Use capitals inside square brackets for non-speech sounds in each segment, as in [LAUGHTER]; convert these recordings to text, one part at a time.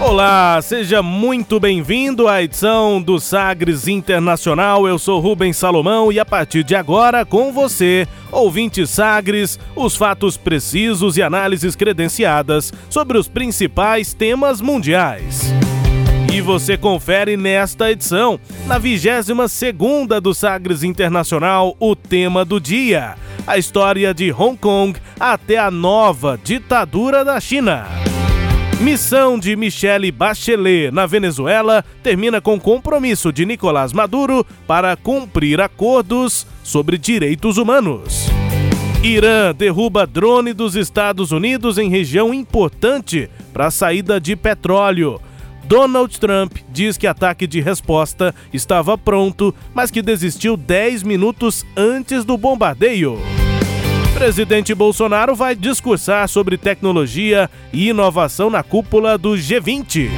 Olá, seja muito bem-vindo à edição do Sagres Internacional. Eu sou Rubens Salomão e a partir de agora, com você, ouvinte Sagres, os fatos precisos e análises credenciadas sobre os principais temas mundiais. E você confere nesta edição, na 22 segunda do Sagres Internacional, o tema do dia: a história de Hong Kong até a nova ditadura da China. Missão de Michele Bachelet na Venezuela termina com compromisso de Nicolás Maduro para cumprir acordos sobre direitos humanos. Irã derruba drone dos Estados Unidos em região importante para a saída de petróleo. Donald Trump diz que ataque de resposta estava pronto, mas que desistiu 10 minutos antes do bombardeio. Presidente Bolsonaro vai discursar sobre tecnologia e inovação na cúpula do G20.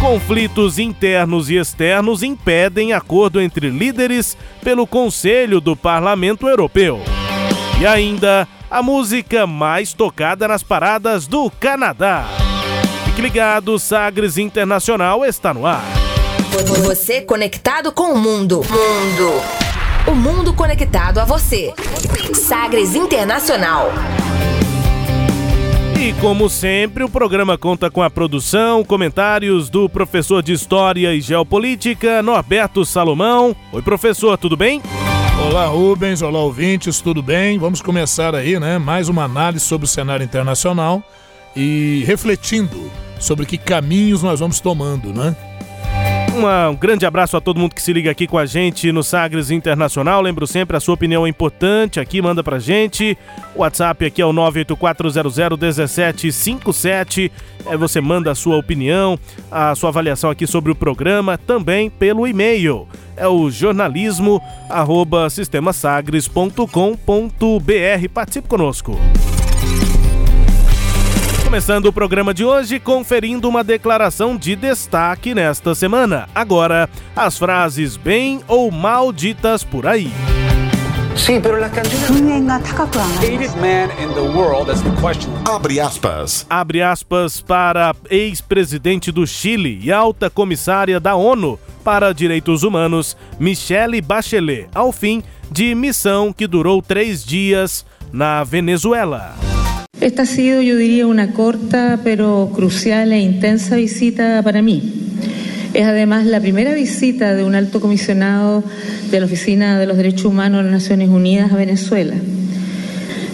Conflitos internos e externos impedem acordo entre líderes pelo Conselho do Parlamento Europeu. E ainda, a música mais tocada nas paradas do Canadá. Fique ligado, Sagres Internacional está no ar. Você conectado com o mundo. Mundo. O mundo conectado a você. Sagres Internacional. E como sempre, o programa conta com a produção, comentários do professor de História e Geopolítica, Norberto Salomão. Oi, professor, tudo bem? Olá, Rubens. Olá, ouvintes, tudo bem? Vamos começar aí, né? Mais uma análise sobre o cenário internacional e refletindo sobre que caminhos nós vamos tomando, né? Um grande abraço a todo mundo que se liga aqui com a gente no Sagres Internacional. Lembro sempre, a sua opinião é importante aqui, manda pra gente. O WhatsApp aqui é o 984001757. É, você manda a sua opinião, a sua avaliação aqui sobre o programa, também pelo e-mail. É o jornalismo arroba sistemasagres.com.br. Participe conosco. Começando o programa de hoje, conferindo uma declaração de destaque nesta semana. Agora, as frases bem ou mal ditas por aí. Abre aspas. Abre aspas para ex-presidente do Chile e alta comissária da ONU para Direitos Humanos, Michelle Bachelet, ao fim de missão que durou três dias na Venezuela. Esta ha sido, yo diría, una corta pero crucial e intensa visita para mí. Es además la primera visita de un alto comisionado de la Oficina de los Derechos Humanos de las Naciones Unidas a Venezuela.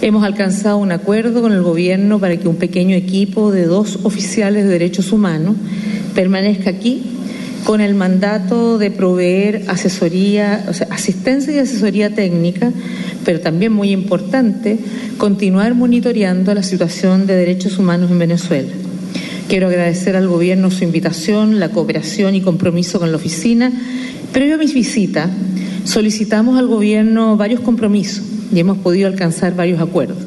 Hemos alcanzado un acuerdo con el gobierno para que un pequeño equipo de dos oficiales de derechos humanos permanezca aquí con el mandato de proveer asesoría, o sea, asistencia y asesoría técnica, pero también muy importante, continuar monitoreando la situación de derechos humanos en Venezuela. Quiero agradecer al Gobierno su invitación, la cooperación y compromiso con la oficina. Previo a mi visita, solicitamos al Gobierno varios compromisos y hemos podido alcanzar varios acuerdos.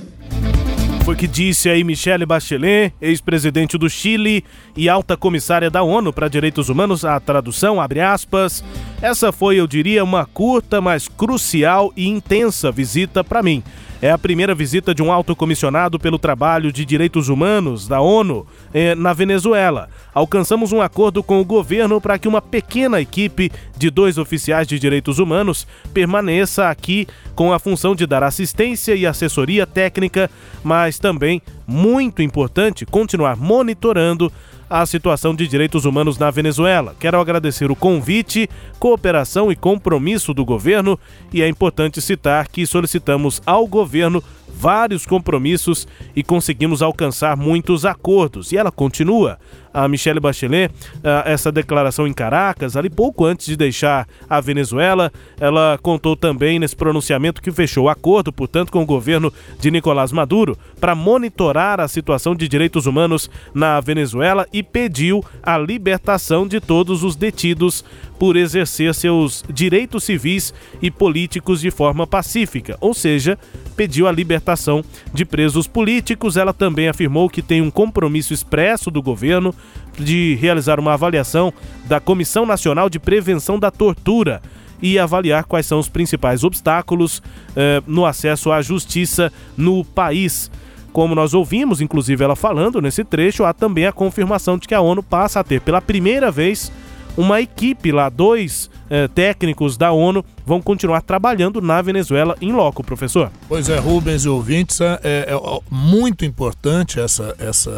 Foi o que disse aí Michelle Bachelet, ex-presidente do Chile e alta comissária da ONU para Direitos Humanos, a tradução, abre aspas. Essa foi, eu diria, uma curta, mas crucial e intensa visita para mim. É a primeira visita de um alto comissionado pelo trabalho de direitos humanos da ONU eh, na Venezuela. Alcançamos um acordo com o governo para que uma pequena equipe de dois oficiais de direitos humanos permaneça aqui com a função de dar assistência e assessoria técnica, mas também, muito importante, continuar monitorando a situação de direitos humanos na Venezuela. Quero agradecer o convite, cooperação e compromisso do governo e é importante citar que solicitamos ao governo vários compromissos e conseguimos alcançar muitos acordos. E ela continua a Michelle Bachelet ah, essa declaração em Caracas, ali pouco antes de deixar a Venezuela. Ela contou também nesse pronunciamento que fechou acordo, portanto, com o governo de Nicolás Maduro para monitorar a situação de direitos humanos na Venezuela e pediu a libertação de todos os detidos por exercer seus direitos civis e políticos de forma pacífica, ou seja, pediu a libertação de presos políticos. Ela também afirmou que tem um compromisso expresso do governo de realizar uma avaliação da Comissão Nacional de Prevenção da Tortura e avaliar quais são os principais obstáculos eh, no acesso à justiça no país. Como nós ouvimos, inclusive ela falando nesse trecho, há também a confirmação de que a ONU passa a ter pela primeira vez uma equipe lá, dois eh, técnicos da ONU vão continuar trabalhando na Venezuela em loco, professor. Pois é, Rubens e ouvintes, é, é, é muito importante essa, essa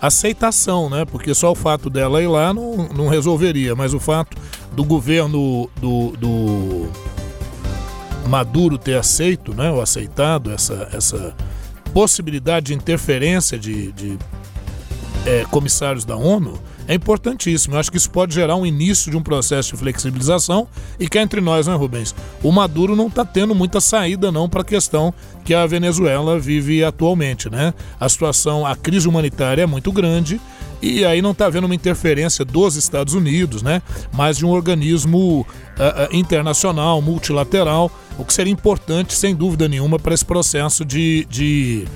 aceitação, né? Porque só o fato dela ir lá não, não resolveria, mas o fato do governo do, do Maduro ter aceito, né? Ou aceitado essa, essa possibilidade de interferência de, de é, comissários da ONU é importantíssimo. Eu acho que isso pode gerar um início de um processo de flexibilização e que é entre nós, né, Rubens? O Maduro não está tendo muita saída não para a questão que a Venezuela vive atualmente, né? A situação, a crise humanitária é muito grande e aí não está havendo uma interferência dos Estados Unidos, né? Mas de um organismo uh, internacional, multilateral, o que seria importante, sem dúvida nenhuma, para esse processo de, de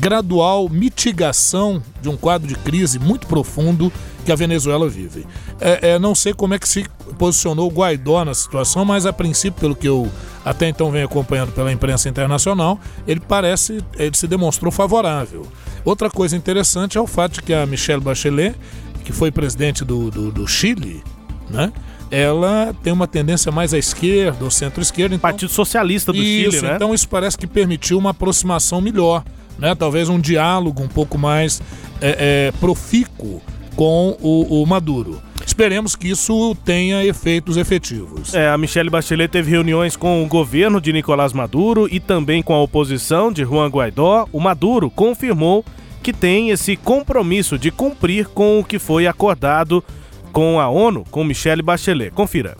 gradual mitigação de um quadro de crise muito profundo que a Venezuela vive. É, é, não sei como é que se posicionou o Guaidó na situação, mas a princípio, pelo que eu até então venho acompanhando pela imprensa internacional, ele parece, ele se demonstrou favorável. Outra coisa interessante é o fato de que a Michelle Bachelet, que foi presidente do, do, do Chile, né? ela tem uma tendência mais à esquerda, ou centro-esquerda. Então, Partido Socialista do isso, Chile, né? Então isso parece que permitiu uma aproximação melhor, né? Talvez um diálogo um pouco mais é, é, profícuo com o, o Maduro. Esperemos que isso tenha efeitos efetivos. É, a Michelle Bachelet teve reuniões com o governo de Nicolás Maduro e também com a oposição de Juan Guaidó. O Maduro confirmou que tem esse compromisso de cumprir com o que foi acordado com a ONU, com Michelle Bachelet. Confira.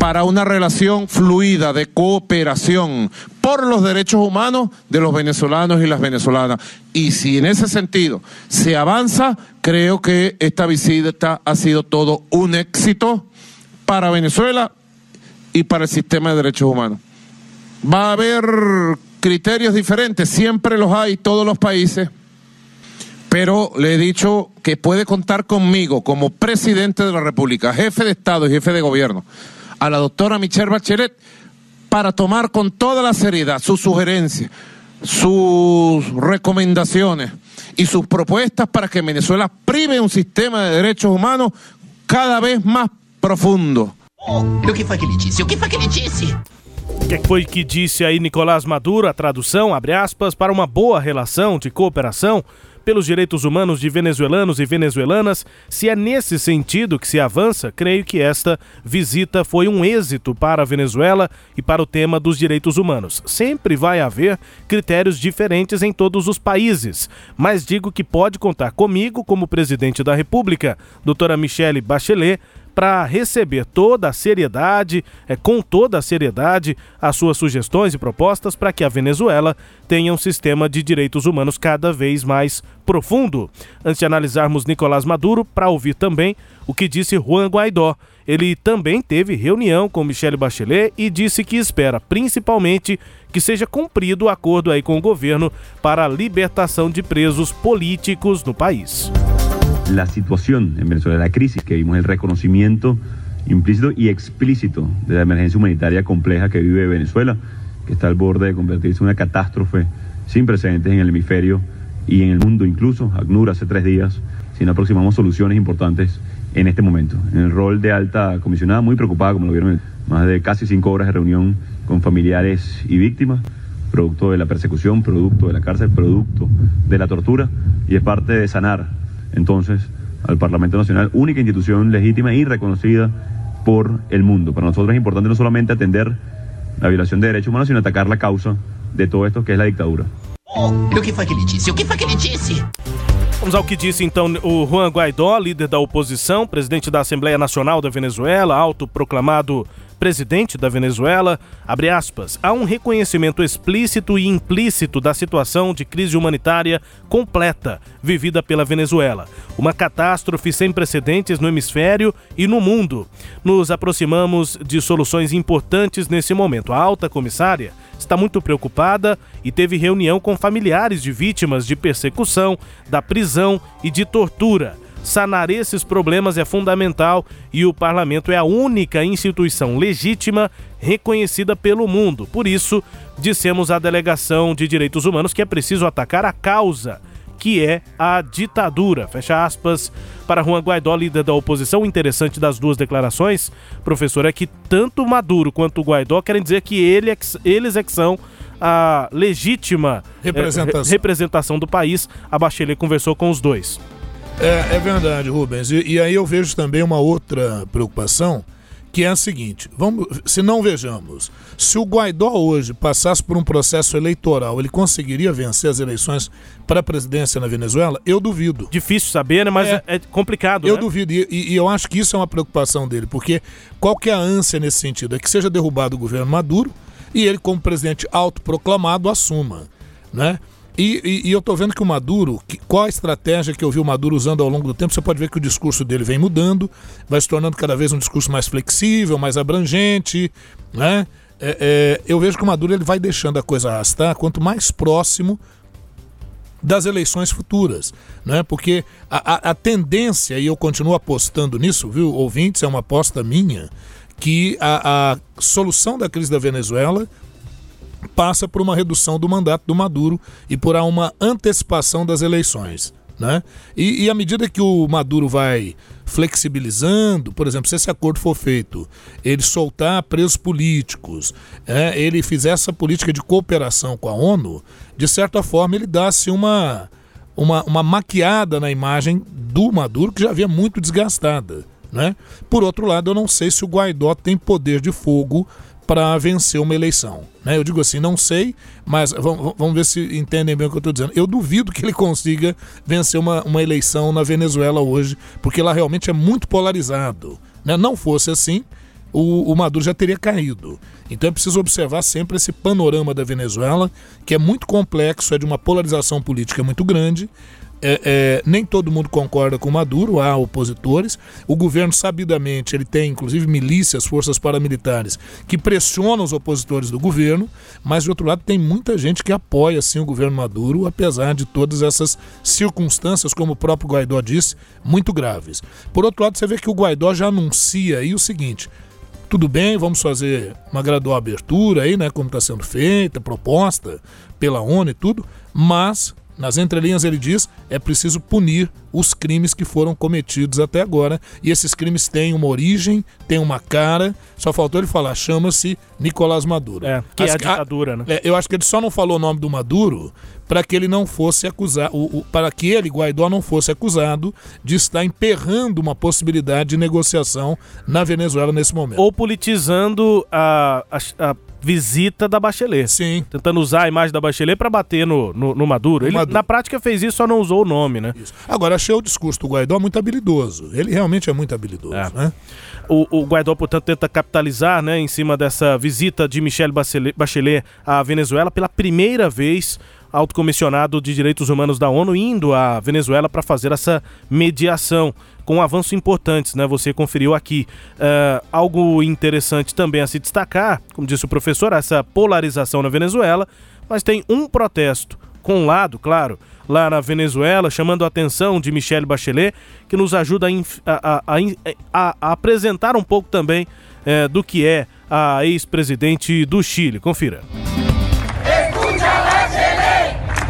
Para una relación fluida de cooperación por los derechos humanos de los venezolanos y las venezolanas. Y si en ese sentido se avanza, creo que esta visita ha sido todo un éxito para Venezuela y para el sistema de derechos humanos. Va a haber criterios diferentes, siempre los hay, todos los países, pero le he dicho que puede contar conmigo como presidente de la República, jefe de Estado y jefe de gobierno a la doctora Michelle Bachelet para tomar con toda la seriedad sus sugerencias, sus recomendaciones y sus propuestas para que Venezuela prive un sistema de derechos humanos cada vez más profundo. Oh, o que foi que ele disse? O que foi que ele disse? O que foi que disse aí Nicolás Maduro, a tradução, abre aspas, para uma boa relação de cooperação pelos direitos humanos de venezuelanos e venezuelanas, se é nesse sentido que se avança, creio que esta visita foi um êxito para a Venezuela e para o tema dos direitos humanos. Sempre vai haver critérios diferentes em todos os países, mas digo que pode contar comigo como presidente da República, doutora Michele Bachelet, para receber toda a seriedade, é, com toda a seriedade, as suas sugestões e propostas para que a Venezuela tenha um sistema de direitos humanos cada vez mais profundo. Antes de analisarmos Nicolás Maduro, para ouvir também o que disse Juan Guaidó. Ele também teve reunião com Michelle Bachelet e disse que espera, principalmente, que seja cumprido o acordo aí com o governo para a libertação de presos políticos no país. La situación en Venezuela, la crisis que vimos, el reconocimiento implícito y explícito de la emergencia humanitaria compleja que vive Venezuela, que está al borde de convertirse en una catástrofe sin precedentes en el hemisferio y en el mundo incluso. ACNUR hace tres días, si no aproximamos soluciones importantes en este momento. En el rol de alta comisionada, muy preocupada, como lo vieron, más de casi cinco horas de reunión con familiares y víctimas, producto de la persecución, producto de la cárcel, producto de la tortura, y es parte de sanar entonces al Parlamento Nacional, única institución legítima y reconocida por el mundo. Para nosotros es importante no solamente atender la violación de derechos humanos, sino atacar la causa de todo esto que es la dictadura. O que foi que ele disse? O que disse? Vamos ao que disse então o Juan Guaidó, líder da oposição, presidente da Assembleia Nacional da Venezuela, autoproclamado presidente da Venezuela, abre aspas, há um reconhecimento explícito e implícito da situação de crise humanitária completa vivida pela Venezuela. Uma catástrofe sem precedentes no hemisfério e no mundo. Nos aproximamos de soluções importantes nesse momento. A alta comissária está muito preocupada e teve reunião com familiares de vítimas de persecução, da prisão e de tortura. Sanar esses problemas é fundamental e o parlamento é a única instituição legítima reconhecida pelo mundo. Por isso, dissemos à delegação de direitos humanos que é preciso atacar a causa, que é a ditadura. Fecha aspas para Juan Guaidó, líder da oposição. O interessante das duas declarações, professor, é que tanto Maduro quanto Guaidó querem dizer que ele é eles é que são a legítima Representação. eh, representação do país. A Bachelet conversou com os dois. É, é verdade, Rubens. E, e aí eu vejo também uma outra preocupação, que é a seguinte: vamos, se não vejamos, se o Guaidó hoje passasse por um processo eleitoral, ele conseguiria vencer as eleições para a presidência na Venezuela? Eu duvido. Difícil saber, né? Mas é, É. é complicado. Eu né? duvido, e, e eu acho que isso é uma preocupação dele, porque qual que é a ânsia nesse sentido? É que seja derrubado o governo Maduro e ele, como presidente autoproclamado, assuma, né? E, e- e eu tô vendo que o Maduro, que- qual a estratégia que eu vi o Maduro usando ao longo do tempo, você pode ver que o discurso dele vem mudando, vai se tornando cada vez um discurso mais flexível, mais abrangente, né? É, é, eu vejo que o Maduro ele vai deixando a coisa arrastar quanto mais próximo das eleições futuras, né? Porque a, a- a tendência, e eu continuo apostando nisso, viu, ouvintes, é uma aposta minha, que a, a solução da crise da Venezuela passa por uma redução do mandato do Maduro e por uma antecipação das eleições. Né? E, e à medida que o Maduro vai flexibilizando, por exemplo, se esse acordo for feito, ele soltar presos políticos, é, ele fizer essa política de cooperação com a ONU, de certa forma ele dá-se uma, uma, uma maquiada na imagem do Maduro que já havia muito desgastada. Né? Por outro lado, eu não sei se o Guaidó tem poder de fogo para vencer uma eleição. Né? Eu digo assim, não sei, mas vamos, ver se entendem bem o que eu estou dizendo. Eu duvido que ele consiga vencer uma, uma eleição na Venezuela hoje, porque lá realmente é muito polarizado. Né? Não fosse assim, o, o Maduro já teria caído. Então é preciso observar sempre esse panorama da Venezuela, que é muito complexo, é de uma polarização política muito grande. É, é, nem todo mundo concorda com Maduro, há opositores. O governo, sabidamente, ele tem inclusive milícias, forças paramilitares, que pressionam os opositores do governo, mas, de outro lado, tem muita gente que apoia, sim, o governo Maduro, apesar de todas essas circunstâncias, como o próprio Guaidó disse, muito graves. Por outro lado, você vê que o Guaidó já anuncia aí o seguinte: tudo bem, vamos fazer uma gradual abertura aí, né, como está sendo feita, proposta pela ONU e tudo, mas nas entrelinhas ele diz é preciso punir os crimes que foram cometidos até agora e esses crimes têm uma origem, têm uma cara, só faltou ele falar, chama-se Nicolás Maduro. É, que é a As- ditadura, né? é, eu acho que ele só não falou o nome do Maduro para que ele não fosse acusado, para que ele, Guaidó, não fosse acusado de estar emperrando uma possibilidade de negociação na Venezuela nesse momento. Ou politizando a, a- a visita da Bachelet. Sim. Tentando usar a imagem da Bachelet para bater no, no, no Maduro. Ele, Maduro. na prática, fez isso, só não usou o nome, né? Isso. Agora, achei o discurso do Guaidó muito habilidoso. Ele realmente é muito habilidoso, É. né? O, o Guaidó, portanto, tenta capitalizar né, em cima dessa visita de Michelle Bachelet, Bachelet à Venezuela pela primeira vez. Alto comissionado de direitos humanos da ONU indo à Venezuela para fazer essa mediação com avanços importantes, né? Você conferiu aqui. É, algo interessante também a se destacar, como disse o professor, essa polarização na Venezuela, mas tem um protesto com um lado, claro, lá na Venezuela, chamando a atenção de Michelle Bachelet, que nos ajuda a, a- a- a apresentar um pouco também eh, do que é a ex-presidente do Chile. Confira.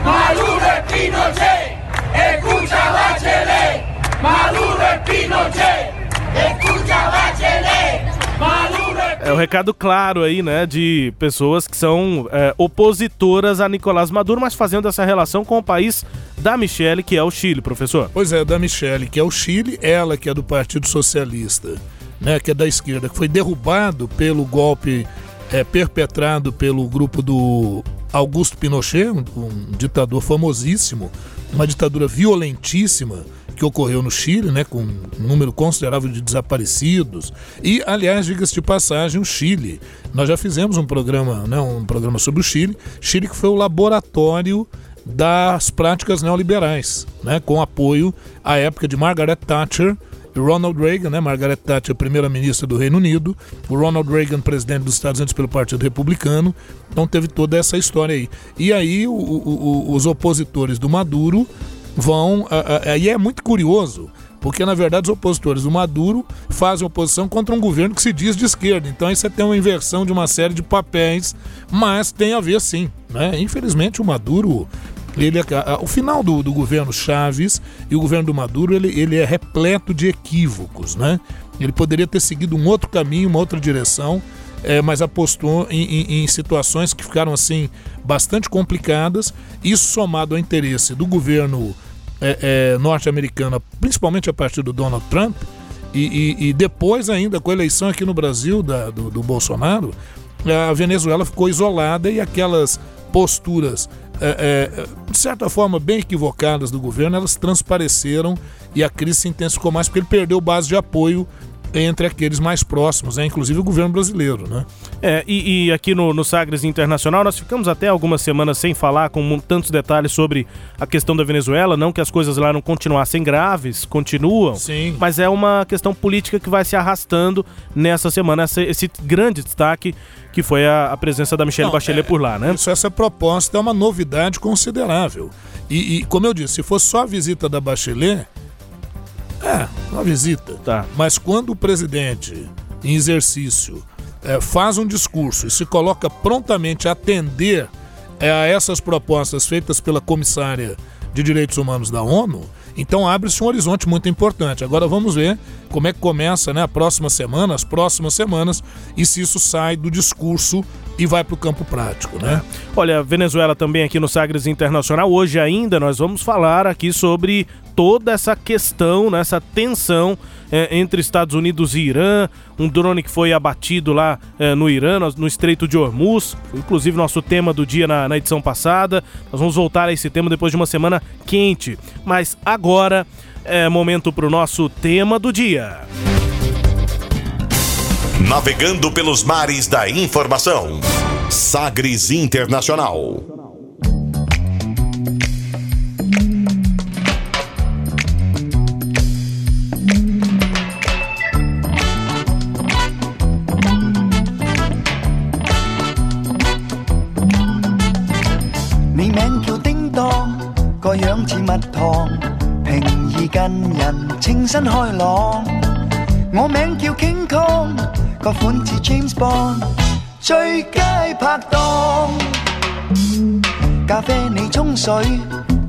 Maduro es Pinochet. Escucha Bachelet, Maduro es Pinochet. Escucha Bachelet, Maduro es É o recado claro aí, né, de pessoas que são eh, opositoras a Nicolás Maduro, mas fazendo essa relação com o país da Michelle, que é o Chile, professor. Pois é, da Michele, que é o Chile, ela que é do Partido Socialista, né, que é da esquerda, que foi derrubado pelo golpe é, perpetrado pelo grupo do Augusto Pinochet, um, ditador famosíssimo, uma ditadura violentíssima que ocorreu no Chile, né, com um número considerável de desaparecidos. E, aliás, diga-se de passagem, o Chile. Nós já fizemos um programa, né, um programa sobre o Chile. Chile que foi o laboratório das práticas neoliberais, né, com apoio à época de Margaret Thatcher Ronald Reagan, né, Margaret Thatcher, primeira-ministra do Reino Unido, o Ronald Reagan, presidente dos Estados Unidos pelo Partido Republicano. Então teve toda essa história aí. E aí o, o, os opositores do Maduro vão. Aí é muito curioso, porque na verdade os opositores do Maduro fazem oposição contra um governo que se diz de esquerda. Então aí você tem uma inversão de uma série de papéis, mas tem a ver sim. Né? Infelizmente o Maduro. Ele, é, o final do, do governo Chaves e o governo do Maduro ele, ele é repleto de equívocos. Né? Ele poderia ter seguido um outro caminho, uma outra direção, é, mas apostou em, em, em, situações que ficaram assim bastante complicadas. Isso somado ao interesse do governo é, é, norte-americano, principalmente a partir do Donald Trump, e, e, e, depois ainda com a eleição aqui no Brasil da, do, do, Bolsonaro, a Venezuela ficou isolada e aquelas posturas é, é, de certa forma bem equivocadas do governo, elas transpareceram e a crise se intensificou mais porque ele perdeu base de apoio entre aqueles mais próximos, né? inclusive o governo brasileiro. Né? É, e, e aqui no, no, Sagres Internacional nós ficamos até algumas semanas sem falar com tantos detalhes sobre a questão da Venezuela, não que as coisas lá não continuassem graves, continuam, Sim. mas é uma questão política que vai se arrastando nessa semana, esse, esse grande destaque que foi a, a presença da Michelle não, Bachelet é, por lá, né? Isso, essa proposta é uma novidade considerável. E, e, como eu disse, se fosse só a visita da Bachelet, é, uma visita. Tá. Mas quando o presidente, em exercício, é, faz um discurso e se coloca prontamente a atender é, a essas propostas feitas pela comissária de direitos humanos da ONU, então abre-se um horizonte muito importante. Agora vamos ver como é que começa né, a próxima semana, as próximas semanas, e se isso sai do discurso e vai para o campo prático, né? Olha, Venezuela também aqui no Sagres Internacional. Hoje ainda nós vamos falar aqui sobre toda essa questão, né, essa tensão é, entre Estados Unidos e Irã, um drone que foi abatido lá é, no Irã, no Estreito de Hormuz, inclusive nosso tema do dia na, na edição passada. Nós vamos voltar a esse tema depois de uma semana quente. Mas agora é momento para o nosso tema do dia. Navegando pelos mares da informação. Sagres Internacional.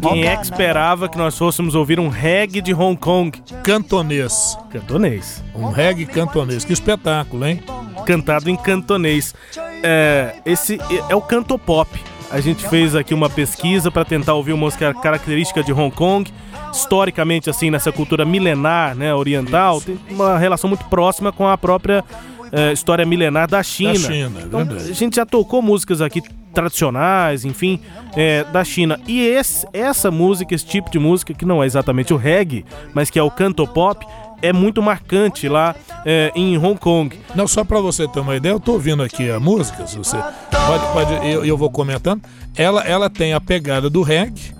Quem é que esperava que nós fôssemos ouvir um reggae de Hong Kong? Cantonês. Cantonês. Um reggae cantonês. Que espetáculo, hein? Cantado em cantonês. É, esse é o canto pop. A gente fez aqui uma pesquisa para tentar ouvir uma música característica de Hong Kong. Historicamente, assim, nessa cultura milenar, né, oriental, tem uma relação muito próxima com a própria é, história milenar da China. Da China, é então, A gente já tocou músicas aqui tradicionais, enfim, é, da China. E esse, essa música, esse tipo de música, que não é exatamente o reggae, mas que é o canto pop, é muito marcante lá é, em Hong Kong. Não, só para você ter uma ideia, eu tô ouvindo aqui a música, se você pode, pode eu, eu vou comentando. Ela, ela tem a pegada do reggae,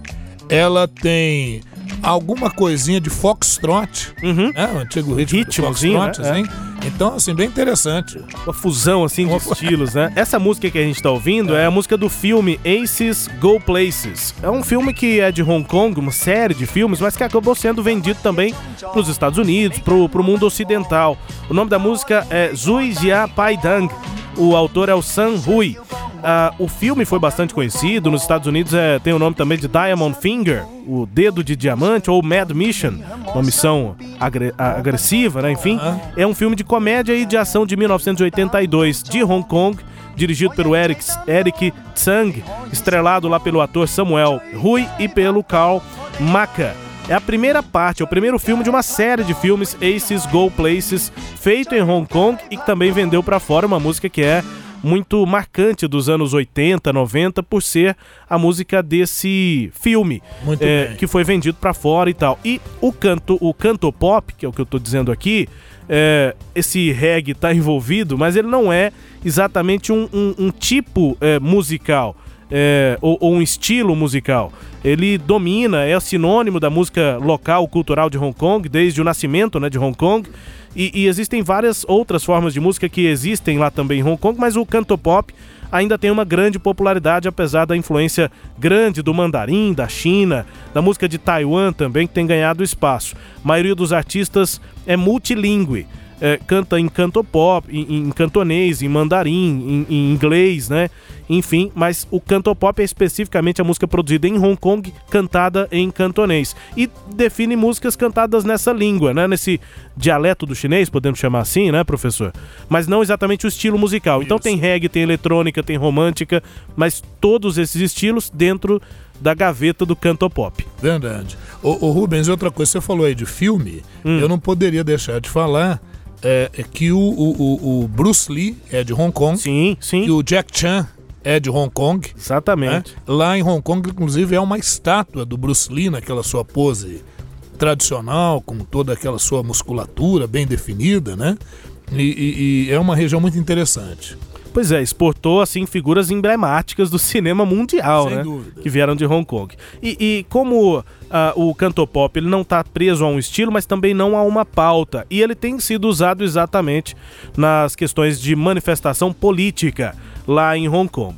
ela tem alguma coisinha de foxtrot, uhum. né? O antigo ritmo Ritmozinho, foxtrot, né? assim. Então, assim, bem interessante. Uma fusão, assim, de estilos, né? Essa música que a gente tá ouvindo é a música do filme Aces Go Places. É um filme que é de Hong Kong, uma série de filmes, mas que acabou sendo vendido também para os Estados Unidos, pro, pro mundo ocidental. O nome da música é Zui Jia Pai Dang. O autor é o San Hui. Uh, o filme foi bastante conhecido. Nos Estados Unidos é, tem o nome também de Diamond Finger, o dedo de diamante, ou Mad Mission, uma missão agre agressiva, né? Enfim, é um filme de comédia e de ação de 1982 de Hong Kong, dirigido pelo Eric, Eric Tsang, estrelado lá pelo ator Samuel Hui e pelo Carl Maka. É a primeira parte, é o primeiro filme de uma série de filmes Aces Go Places, feito em Hong Kong e que também vendeu para fora uma música que é muito marcante dos anos 80, 90 por ser a música desse filme é, que foi vendido para fora e tal. E o canto, o canto pop, que é o que eu tô dizendo aqui, é, esse reggae tá envolvido, mas ele não é exatamente um, um, um tipo é, musical. É, ou, ou, um estilo musical. Ele domina, é sinônimo da música local cultural de Hong Kong, desde o nascimento né, de Hong Kong. E, e, existem várias outras formas de música que existem lá também em Hong Kong, mas o canto pop ainda tem uma grande popularidade, apesar da influência grande do mandarim, da China, da música de Taiwan também, que tem ganhado espaço. A maioria dos artistas é multilingüe é, canta em cantopop, em, em cantonês, em mandarim, em, em, inglês, né? Enfim, mas o cantopop é especificamente a música produzida em Hong Kong, cantada em cantonês. E define músicas cantadas nessa língua, né? Nesse dialeto do chinês, podemos chamar assim, né, professor? Mas não exatamente o estilo musical. Então tem reggae, tem eletrônica, tem romântica, mas todos esses estilos dentro da gaveta do cantopop. Verdade. O, o Rubens, outra coisa, você falou aí de filme, hum. eu não poderia deixar de falar é, é que o, o, o, Bruce Lee é de Hong Kong. Sim, sim. Que o Jack Chan é de Hong Kong. Exatamente. Né? Lá em Hong Kong, inclusive, é uma estátua do Bruce Lee naquela sua pose tradicional, com toda aquela sua musculatura bem definida, né? E, e, e é uma região muito interessante. Pois é, exportou assim figuras emblemáticas do cinema mundial, Sem né? Dúvida. Que vieram de Hong Kong. E, e como uh, o cantopop ele não está preso a um estilo, mas também não a uma pauta, e ele tem sido usado exatamente nas questões de manifestação política lá em Hong Kong.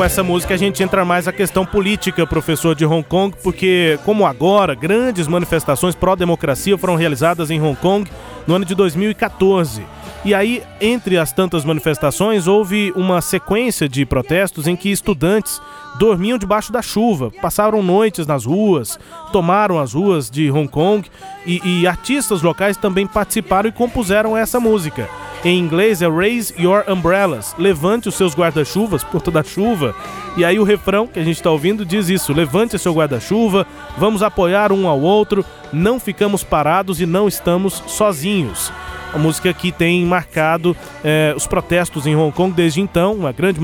Com essa música a gente entra mais a questão política, professor de Hong Kong, porque, como agora, grandes manifestações pró-democracia foram realizadas em Hong Kong no ano de 2014. E aí, entre as tantas manifestações, houve uma sequência de protestos em que estudantes dormiam debaixo da chuva, passaram noites nas ruas, tomaram as ruas de Hong Kong e, e artistas locais também participaram e compuseram essa música. Em inglês é Raise Your Umbrellas, levante os seus guarda-chuvas por toda a chuva. E aí o refrão que a gente está ouvindo diz isso: levante seu guarda-chuva, vamos apoiar um ao outro, não ficamos parados e não estamos sozinhos. A música que tem marcado é, os protestos em Hong Kong desde então, uma grande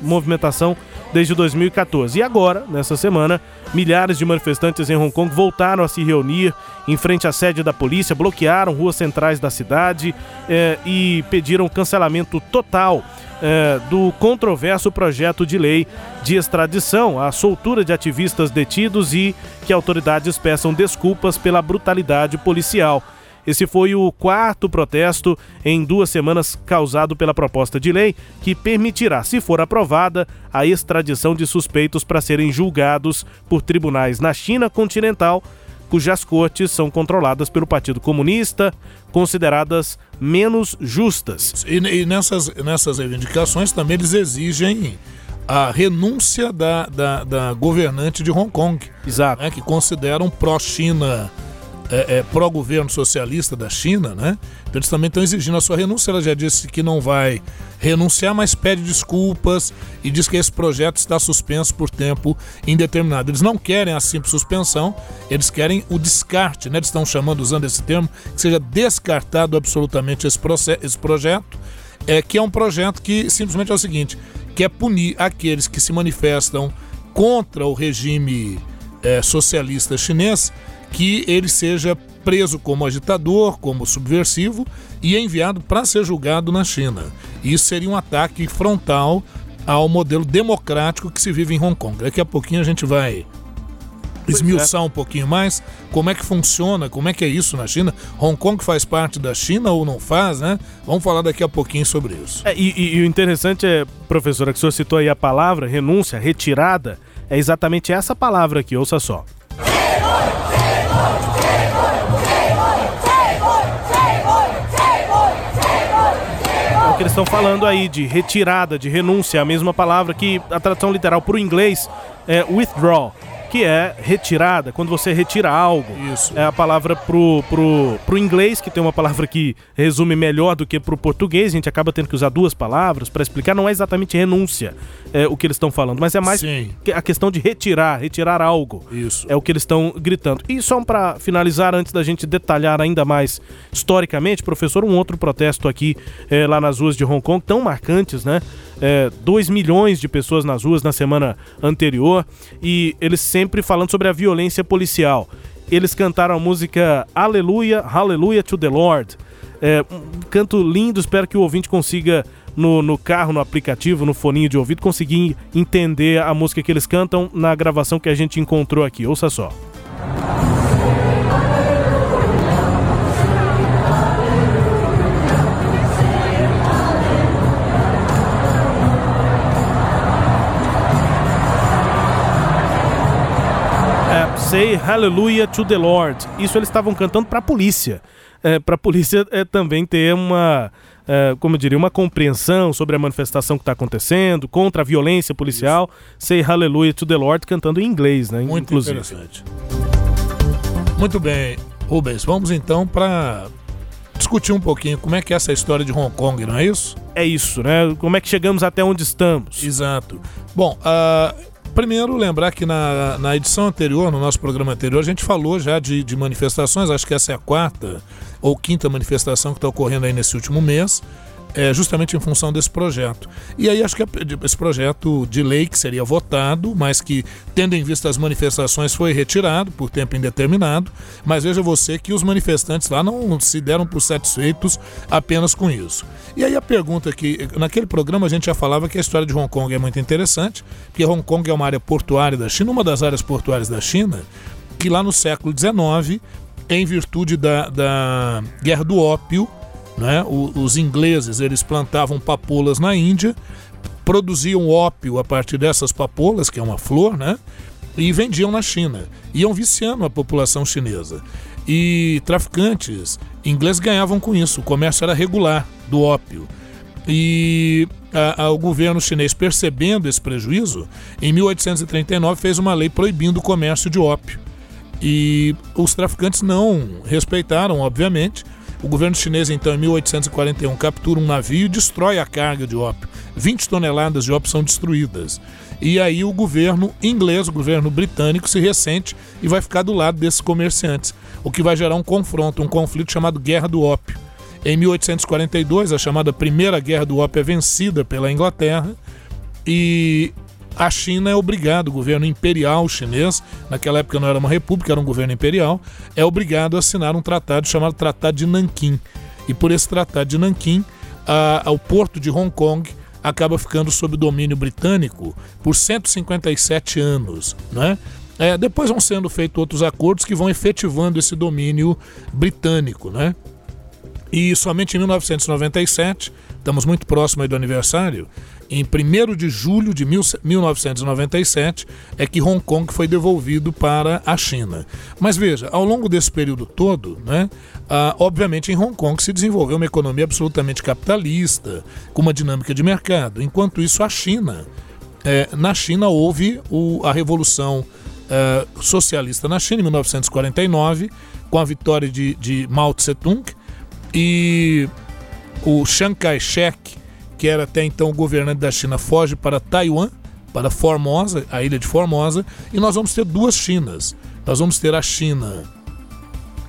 movimentação desde 2014. E agora, nessa semana, milhares de manifestantes em Hong Kong voltaram a se reunir em frente à sede da polícia, bloquearam ruas centrais da cidade eh, e pediram cancelamento total eh, do controverso projeto de lei de extradição, a soltura de ativistas detidos e que autoridades peçam desculpas pela brutalidade policial. Esse foi o quarto protesto em duas semanas causado pela proposta de lei que permitirá, se for aprovada, a extradição de suspeitos para serem julgados por tribunais na China continental, cujas cortes são controladas pelo Partido Comunista, consideradas menos justas. E, e nessas, nessas reivindicações também eles exigem a renúncia da, da, da governante de Hong Kong. Exato. Né, que consideram pró-China é, é, pró-governo socialista da China, né? Então eles também estão exigindo a sua renúncia. Ela já disse que não vai renunciar, mas pede desculpas e diz que esse projeto está suspenso por tempo indeterminado. Eles não querem a simples suspensão, eles querem o descarte, né? Eles estão chamando, usando esse termo, que seja descartado absolutamente esse, esse projeto, é, que é um projeto que simplesmente é o seguinte: quer punir aqueles que se manifestam contra o regime é, socialista chinês que ele seja preso como agitador, como subversivo e enviado para ser julgado na China. Isso seria um ataque frontal ao modelo democrático que se vive em Hong Kong. Daqui a pouquinho a gente vai esmiuçar é. um pouquinho mais como é que funciona, como é que é isso na China. Hong Kong faz parte da China ou não faz, né? Vamos falar daqui a pouquinho sobre isso. É, e, e, e, o interessante é, professora, que o senhor citou aí a palavra renúncia, retirada, é exatamente essa palavra aqui, ouça só. Que eles estão falando aí de retirada, de renúncia, a mesma palavra que a tradução literal para o inglês é withdraw que é retirada, quando você retira algo. Isso. É a palavra pro, pro, pro inglês, que tem uma palavra que resume melhor do que pro português, a gente acaba tendo que usar duas palavras para explicar, não é exatamente renúncia é, o que eles estão falando, mas é mais Sim. a questão de retirar, retirar algo. Isso. É o que eles estão gritando. E só para finalizar, antes da gente detalhar ainda mais historicamente, professor, um outro protesto aqui eh, lá nas ruas de Hong Kong, tão marcantes, né? 2 milhões de pessoas nas ruas na semana anterior e eles sempre falando sobre a violência policial. Eles cantaram a música Aleluia, Hallelujah to the Lord. É, um canto lindo, espero que o ouvinte consiga no, no carro, no aplicativo, no foninho de ouvido, conseguir entender a música que eles cantam na gravação que a gente encontrou aqui. Ouça só. É, Say Hallelujah to the Lord. Isso eles estavam cantando para a polícia. É, para a polícia é, também ter uma, é, como eu diria, uma compreensão sobre a manifestação que está acontecendo, contra a violência policial. Say Hallelujah to the Lord cantando em inglês, né? Muito inclusive. interessante. Muito bem, Rubens, vamos então para discutir um pouquinho como é que é essa história de Hong Kong, não é isso? É isso, né? Como é que chegamos até onde estamos? Exato. Bom, ah, primeiro lembrar que na, na edição anterior, no nosso programa anterior, a gente falou já de, de manifestações, acho que essa é a quarta ou quinta manifestação que está ocorrendo aí nesse último mês, é, justamente em função desse projeto. E aí acho que esse projeto de lei que seria votado, mas que, tendo em vista as manifestações, foi retirado por tempo indeterminado. Mas veja você que os manifestantes lá não se deram por satisfeitos apenas com isso. E aí a pergunta que, naquele programa a gente já falava que a história de Hong Kong é muito interessante, porque Hong Kong é uma área portuária da China, uma das áreas portuárias da China, que lá no século XIX, em virtude da, da Guerra do Ópio, né, o- os ingleses eles plantavam papoulas na Índia, produziam ópio a partir dessas papoulas, que é uma flor, né? E vendiam na China. Iam viciando a população chinesa. E traficantes ingleses ganhavam com isso. O comércio era regular do ópio. E a- a- o governo chinês, percebendo esse prejuízo, em 1839 fez uma lei proibindo o comércio de ópio. E os traficantes não respeitaram, obviamente. O governo chinês, então, em 1841, captura um navio e destrói a carga de ópio. 20 toneladas de ópio são destruídas. E aí o governo inglês, o governo britânico, se ressente e vai ficar do lado desses comerciantes, o que vai gerar um confronto, um conflito chamado Guerra do Ópio. Em 1842, a chamada Primeira Guerra do Ópio é vencida pela Inglaterra e a China é obrigada, o governo imperial chinês, naquela época não era uma república, era um governo imperial, é obrigado a assinar um tratado chamado Tratado de Nanquim. E por esse Tratado de Nanquim, o porto de Hong Kong acaba ficando sob domínio britânico por 157 anos, né? É, depois vão sendo feitos outros acordos que vão efetivando esse domínio britânico, né? E somente em 1997, estamos muito próximo aí do aniversário, em 1 de julho de mil- 1997 é que Hong Kong foi devolvido para a China. Mas veja, ao longo desse período todo, né, obviamente em Hong Kong se desenvolveu uma economia absolutamente capitalista, com uma dinâmica de mercado. Enquanto isso, a China, eh, na China houve o- a revolução eh, socialista na China em 1949, com a vitória de, de Mao Tse-tung, e o Chiang Kai-shek, que era até então o governante da China, foge para Taiwan, para Formosa, a ilha de Formosa, e nós vamos ter duas Chinas. Nós vamos ter a China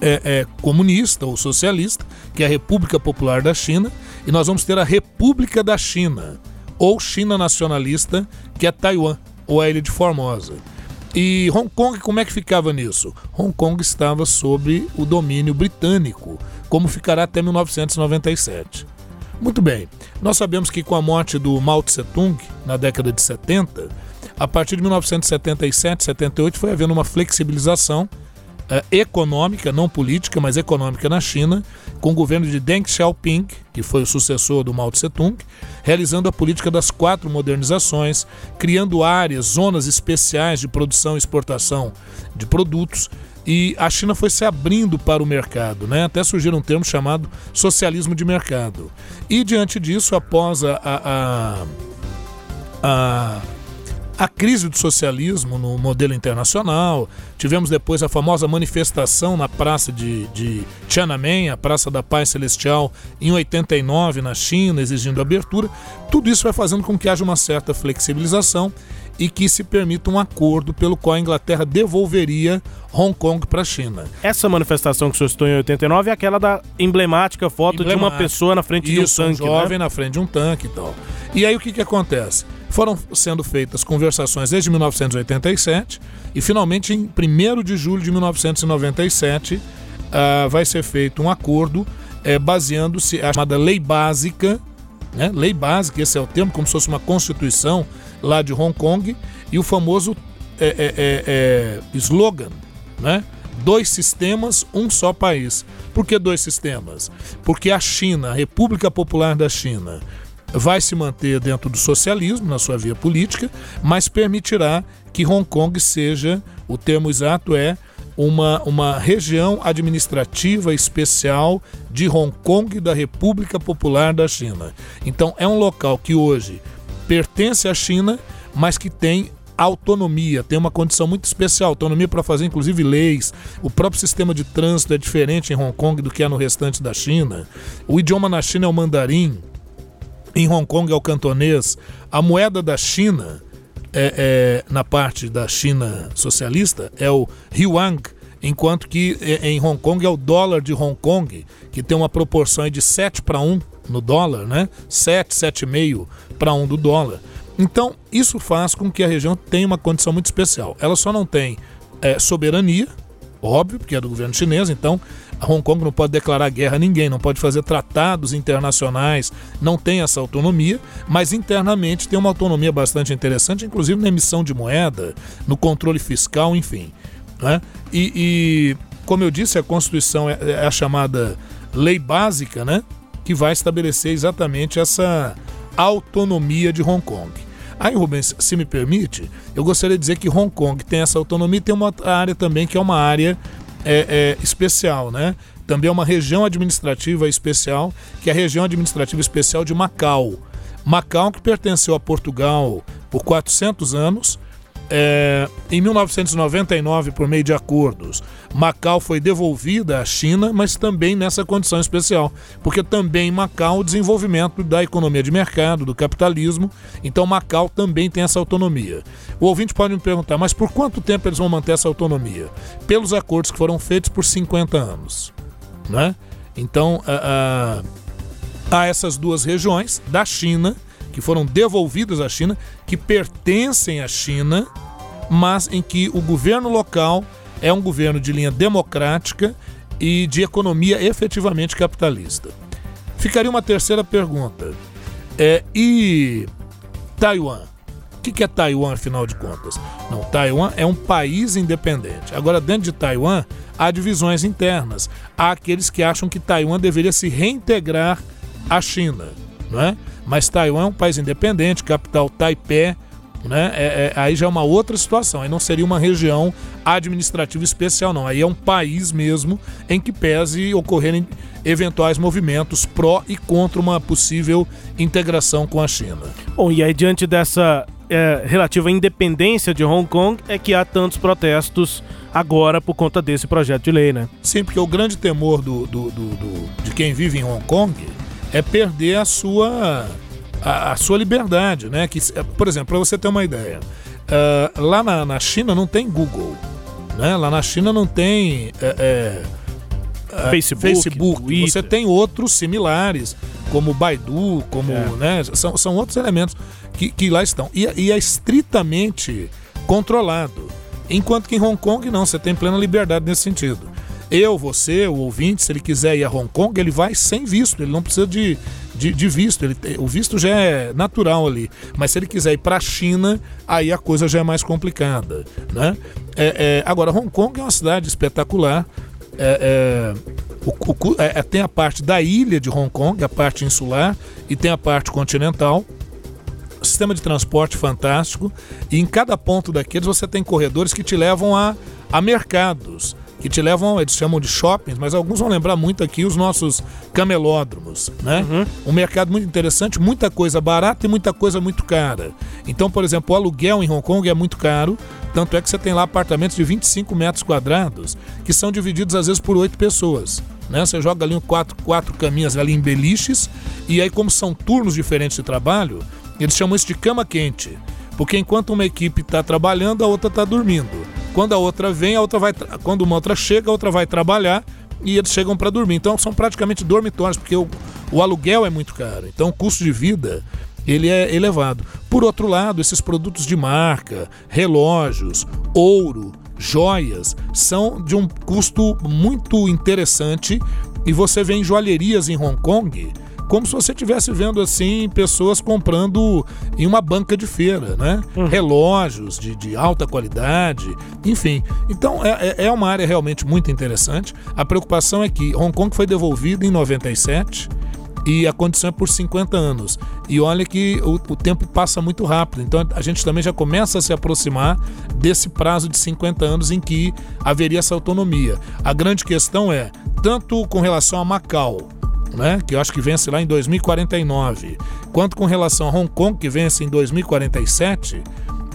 é, é, comunista ou socialista, que é a República Popular da China, e nós vamos ter a República da China, ou China nacionalista, que é Taiwan, ou a ilha de Formosa. E Hong Kong, como é que ficava nisso? Hong Kong estava sob o domínio britânico, como ficará até 1997. Muito bem, nós sabemos que com a morte do Mao Tse Tung, na década de 70, a partir de 1977, 78, foi havendo uma flexibilização eh, econômica, não política, mas econômica na China, com o governo de Deng Xiaoping, que foi o sucessor do Mao Tse Tung, realizando a política das quatro modernizações, criando áreas, zonas especiais de produção e exportação de produtos, e a China foi se abrindo para o mercado, né? até surgir um termo chamado socialismo de mercado. E diante disso, após a, a, a, a crise do socialismo no modelo internacional, tivemos depois a famosa manifestação na praça de, de Tiananmen, a Praça da Paz Celestial, em 89 na China, exigindo abertura. Tudo isso vai fazendo com que haja uma certa flexibilização e que se permita um acordo pelo qual a Inglaterra devolveria Hong Kong para a China. Essa manifestação que o senhor citou em 89 é aquela da emblemática foto de uma pessoa na frente Isso, de um tanque. Um jovem né? na frente de um tanque e tal. E aí o que, que acontece? Foram sendo feitas conversações desde 1987 e finalmente em 1 de julho de 1997 uh, vai ser feito um acordo uh, baseando-se a chamada lei básica, né? lei básica, esse é o termo, como se fosse uma constituição lá de Hong Kong, e o famoso é, é, é, slogan, né? Dois sistemas, um só país. Por que dois sistemas? Porque a China, a República Popular da China, vai se manter dentro do socialismo na sua via política, mas permitirá que Hong Kong seja, o termo exato é, uma, uma região administrativa especial de Hong Kong da República Popular da China. Então é um local que hoje pertence à China, mas que tem autonomia, tem uma condição muito especial, autonomia para fazer inclusive leis. O próprio sistema de trânsito é diferente em Hong Kong do que é no restante da China. O idioma na China é o mandarim, em Hong Kong é o cantonês. A moeda da China, é, é, na parte da China socialista, é o yuan, enquanto que é, em Hong Kong é o dólar de Hong Kong, que tem uma proporção de 7 para 1 no dólar, né? 7, 7,5 para 1 do dólar. Então, isso faz com que a região tenha uma condição muito especial. Ela só não tem é, soberania, óbvio, porque é do governo chinês, então Hong Kong não pode declarar guerra a ninguém, não pode fazer tratados internacionais, não tem essa autonomia, mas internamente tem uma autonomia bastante interessante, inclusive na emissão de moeda, no controle fiscal, enfim. Né? E, e, como eu disse, a Constituição é, é a chamada lei básica, né? Que vai estabelecer exatamente essa autonomia de Hong Kong. Aí, Rubens, se me permite, eu gostaria de dizer que Hong Kong tem essa autonomia e tem uma área também que é uma área é, é, especial, né? Também é uma região administrativa especial, que é a região administrativa especial de Macau. Macau, que pertenceu a Portugal por 400 anos, é, em 1999, por meio de acordos, Macau foi devolvida à China, mas também nessa condição especial, porque também em Macau o desenvolvimento da economia de mercado, do capitalismo, então Macau também tem essa autonomia. O ouvinte pode me perguntar, mas por quanto tempo eles vão manter essa autonomia? Pelos acordos que foram feitos por 50 anos. Né? Então, há essas duas regiões da China que foram devolvidas à China, que pertencem à China, mas em que o governo local é um governo de linha democrática e de economia efetivamente capitalista. Ficaria uma terceira pergunta. É, e Taiwan? O que é Taiwan, afinal de contas? Não, Taiwan é um país independente. Agora, dentro de Taiwan, há divisões internas. Há aqueles que acham que Taiwan deveria se reintegrar à China, não é? Mas Taiwan é um país independente, capital Taipei, né? É, é, aí já é uma outra situação. Aí não seria uma região administrativa especial, não. Aí é um país mesmo em que pese ocorrerem eventuais movimentos pró e contra uma possível integração com a China. Bom, e aí diante dessa é, relativa independência de Hong Kong é que há tantos protestos agora por conta desse projeto de lei, né? Sim, porque o grande temor do, do, do, do de quem vive em Hong Kong é perder a sua a, a sua liberdade, né? Que, por exemplo, para você ter uma ideia, uh, lá na, na, China não tem Google, né? Lá na China não tem é, é, Facebook, Facebook. você tem outros similares, como Baidu, como, é. né? São, são outros elementos que, que lá estão e, e é estritamente controlado, enquanto que em Hong Kong não, você tem plena liberdade nesse sentido eu, você, o ouvinte, se ele quiser ir a Hong Kong, ele vai sem visto, ele não precisa de, de, de visto. Ele, o visto já é natural ali. Mas se ele quiser ir para a China, aí a coisa já é mais complicada. Né? É, é, agora, Hong Kong é uma cidade espetacular. É, é o, o, é, é, tem a parte da ilha de Hong Kong, a parte insular, e tem a parte continental sistema de transporte fantástico e em cada ponto daqueles você tem corredores que te levam a, a mercados que te levam, eles chamam de shoppings, mas alguns vão lembrar muito aqui os nossos camelódromos, né? Uhum. Um mercado muito interessante, muita coisa barata e muita coisa muito cara. Então, por exemplo, o aluguel em Hong Kong é muito caro, tanto é que você tem lá apartamentos de 25 metros quadrados que são divididos às vezes por oito pessoas. Né? Você joga ali um quatro, quatro caminhas ali em beliches, e aí, como são turnos diferentes de trabalho, eles chamam isso de cama quente. Porque enquanto uma equipe está trabalhando, a outra está dormindo. Quando a outra vem, a outra vai. Quando uma outra chega, a outra vai trabalhar e eles chegam para dormir. Então são praticamente dormitórios, porque o, o aluguel é muito caro. Então o custo de vida ele é elevado. Por outro lado, esses produtos de marca, relógios, ouro, joias, são de um custo muito interessante e você vê em joalherias em Hong Kong como se você estivesse vendo assim pessoas comprando em uma banca de feira, né? Relógios de, de alta qualidade, enfim. Então é, é- é uma área realmente muito interessante. A preocupação é que Hong Kong foi devolvido em 97 e a condição é por 50 anos. E olha que o, o tempo passa muito rápido, então a gente também já começa a se aproximar desse prazo de 50 anos em que haveria essa autonomia. A grande questão é, tanto com relação a Macau, né, que eu acho que vence lá em 2049, quanto com relação a Hong Kong, que vence em 2047,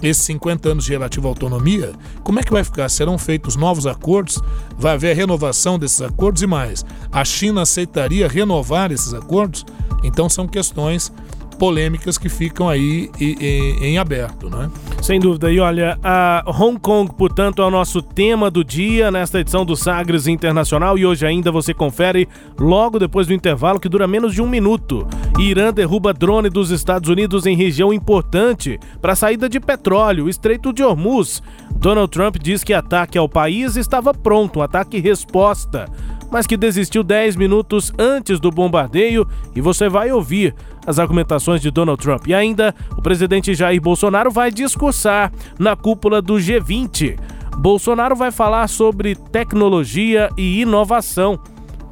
esses 50 anos de relativa autonomia, como é que vai ficar? Serão feitos novos acordos? Vai haver renovação desses acordos e mais? A China aceitaria renovar esses acordos? Então são questões polêmicas que ficam aí e- e- em aberto, né? Sem dúvida. E olha, a Hong Kong, portanto, é o nosso tema do dia nesta edição do Sagres Internacional. E hoje ainda você confere logo depois do intervalo, que dura menos de um minuto. Irã derruba drone dos Estados Unidos em região importante para saída de petróleo, Estreito de Hormuz. Donald Trump diz que ataque ao país estava pronto, um ataque resposta mas que desistiu 10 minutos antes do bombardeio e você vai ouvir as argumentações de Donald Trump. E ainda, o presidente Jair Bolsonaro vai discursar na cúpula do G20. Bolsonaro vai falar sobre tecnologia e inovação.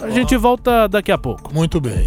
A gente volta daqui a pouco. Muito bem.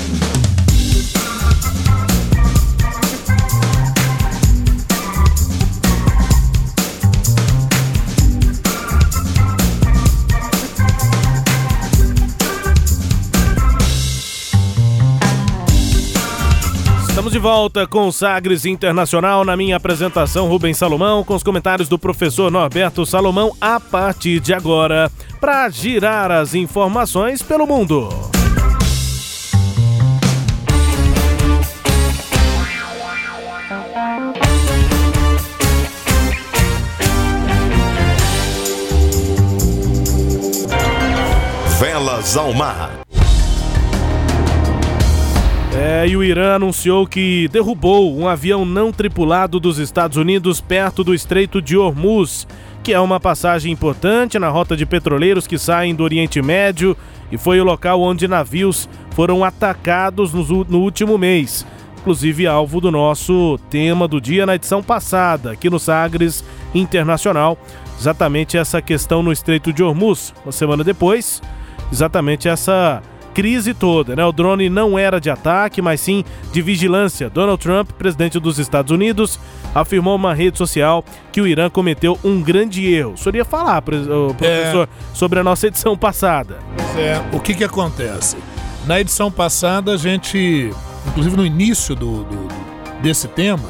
Estamos de volta com o Sagres Internacional na minha apresentação Rubens Salomão com os comentários do professor Norberto Salomão a partir de agora para girar as informações pelo mundo. Velas ao mar. É, e o Irã anunciou que derrubou um avião não tripulado dos Estados Unidos perto do Estreito de Hormuz, que é uma passagem importante na rota de petroleiros que saem do Oriente Médio e foi o local onde navios foram atacados nos u- no último mês. Inclusive, alvo do nosso tema do dia na edição passada, aqui no Sagres Internacional. Exatamente essa questão no Estreito de Hormuz. Uma semana depois, exatamente essa crise toda, né? O drone não era de ataque, mas sim de vigilância. Donald Trump, presidente dos Estados Unidos, afirmou uma rede social que o Irã cometeu um grande erro. O senhor ia falar, professor, sobre a nossa edição passada. É, o que que acontece? Na edição passada, a gente, inclusive no início do, do- desse tema,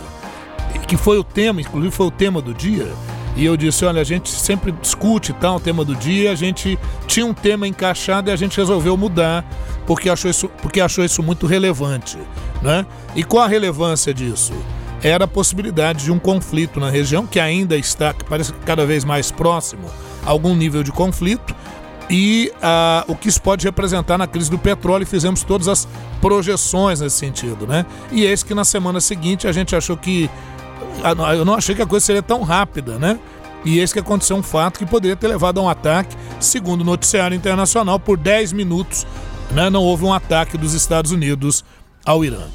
que foi o tema, inclusive foi o tema do dia, E eu disse, olha, a gente sempre discute tal, o tema do dia, a gente tinha um tema encaixado e a gente resolveu mudar porque achou isso, porque achou isso muito relevante. Né? E qual a relevância disso? Era a possibilidade de um conflito na região, que ainda está, que parece cada vez mais próximo a algum nível de conflito, e ah, o que isso pode representar na crise do petróleo, e fizemos todas as projeções nesse sentido. Né? E eis que na semana seguinte a gente achou que eu não achei que a coisa seria tão rápida, né? E esse que aconteceu um fato que poderia ter levado a um ataque, segundo o noticiário internacional, por 10 minutos, né? Não houve um ataque dos Estados Unidos ao Irã.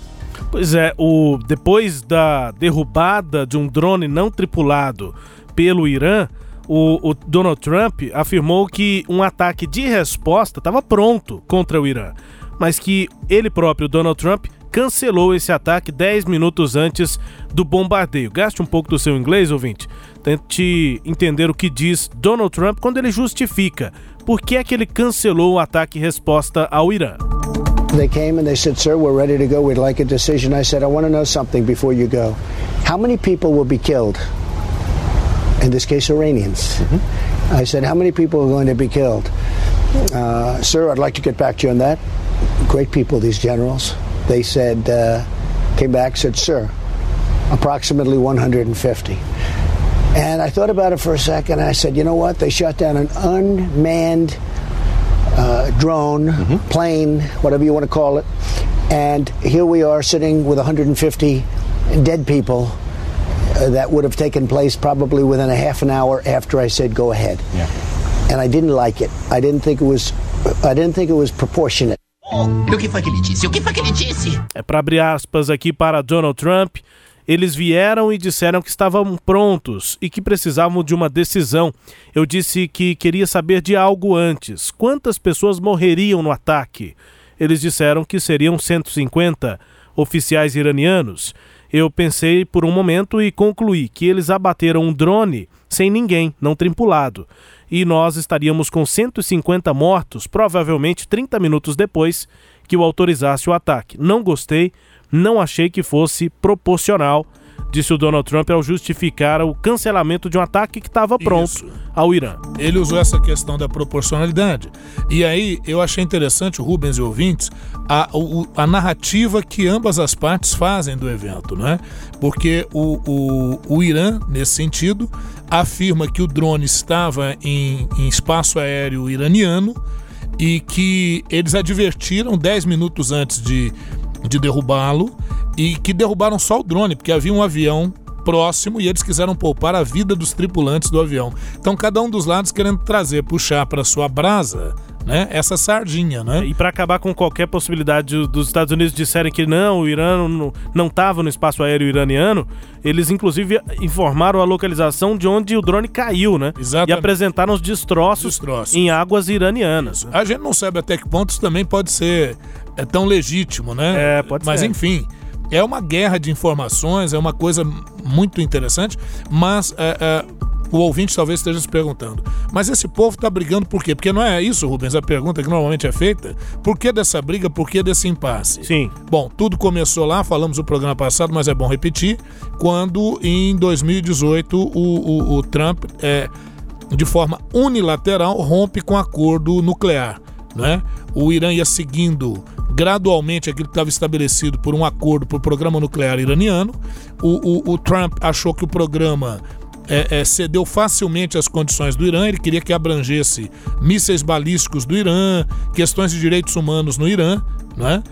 Pois é, o depois da derrubada de um drone não tripulado pelo Irã, o, o Donald Trump afirmou que um ataque de resposta estava pronto contra o Irã, mas que ele próprio, Donald Trump, cancelou esse ataque 10 minutos antes do bombardeio. Gaste um pouco do seu inglês, ouvinte. Tente entender o que diz Donald Trump quando ele justifica por que é que ele cancelou o ataque resposta ao Irã. They came and they said, "Sir, we're ready to go. We'd like a decision." I said, "I want to know something before you go. How many people will be killed?" In this case, Iranians. Mm -hmm. I said, "How many people are going to be killed?" Uh, sir, I'd like to get back to you on that. Great people, these generals. They said, uh, came back, said, sir, approximately 150. And I thought about it for a second. And I said, you know what? They shot down an unmanned uh, drone, mm-hmm. plane, whatever you want to call it. And here we are sitting with 150 dead people uh, that would have taken place probably within a half an hour after I said go ahead. Yeah. And I didn't like it. I didn't think it was I didn't think it was proportionate. O que foi que ele disse? O que foi que ele disse? É para abrir aspas aqui para Donald Trump. Eles vieram e disseram que estavam prontos e que precisavam de uma decisão. Eu disse que queria saber de algo antes. Quantas pessoas morreriam no ataque? Eles disseram que seriam 150 oficiais iranianos. Eu pensei por um momento e concluí que eles abateram um drone sem ninguém, não tripulado e nós estaríamos com 150 mortos, provavelmente 30 minutos depois que o autorizasse o ataque. Não gostei, não achei que fosse proporcional, disse o Donald Trump ao justificar o cancelamento de um ataque que estava pronto Isso. ao Irã. Ele usou essa questão da proporcionalidade. E aí eu achei interessante, Rubens e ouvintes, a, a, narrativa que ambas as partes fazem do evento, né? Porque o, o, o Irã, nesse sentido, afirma que o drone estava em, em espaço aéreo iraniano e que eles advertiram 10 minutos antes de, de derrubá-lo e que derrubaram só o drone, porque havia um avião próximo e eles quiseram poupar a vida dos tripulantes do avião. Então, cada um dos lados querendo trazer, puxar para sua brasa né, essa sardinha, né? E para acabar com qualquer possibilidade dos Estados Unidos disserem que não, o Irã não estava no espaço aéreo iraniano, eles inclusive informaram a localização de onde o drone caiu, né? Exatamente. E apresentaram os destroços, destroços. em águas iranianas. A gente não sabe até que ponto isso também pode ser é tão legítimo, né? É, pode Mas ser. enfim, é uma guerra de informações, é uma coisa muito interessante, mas é, é, o ouvinte talvez esteja se perguntando: mas esse povo está brigando por quê? Porque não é isso, Rubens, a pergunta que normalmente é feita. Por que dessa briga? Por que desse impasse? Sim. Bom, tudo começou lá, falamos no programa passado, mas é bom repetir, quando em 2018 o, o, o Trump, é, de forma unilateral, rompe com acordo nuclear. Né? O Irã ia seguindo gradualmente aquilo que estava estabelecido por um acordo por programa nuclear iraniano. O, o, o Trump achou que o programa é, é, cedeu facilmente às condições do Irã, ele queria que abrangesse mísseis balísticos do Irã, questões de direitos humanos no Irã, né?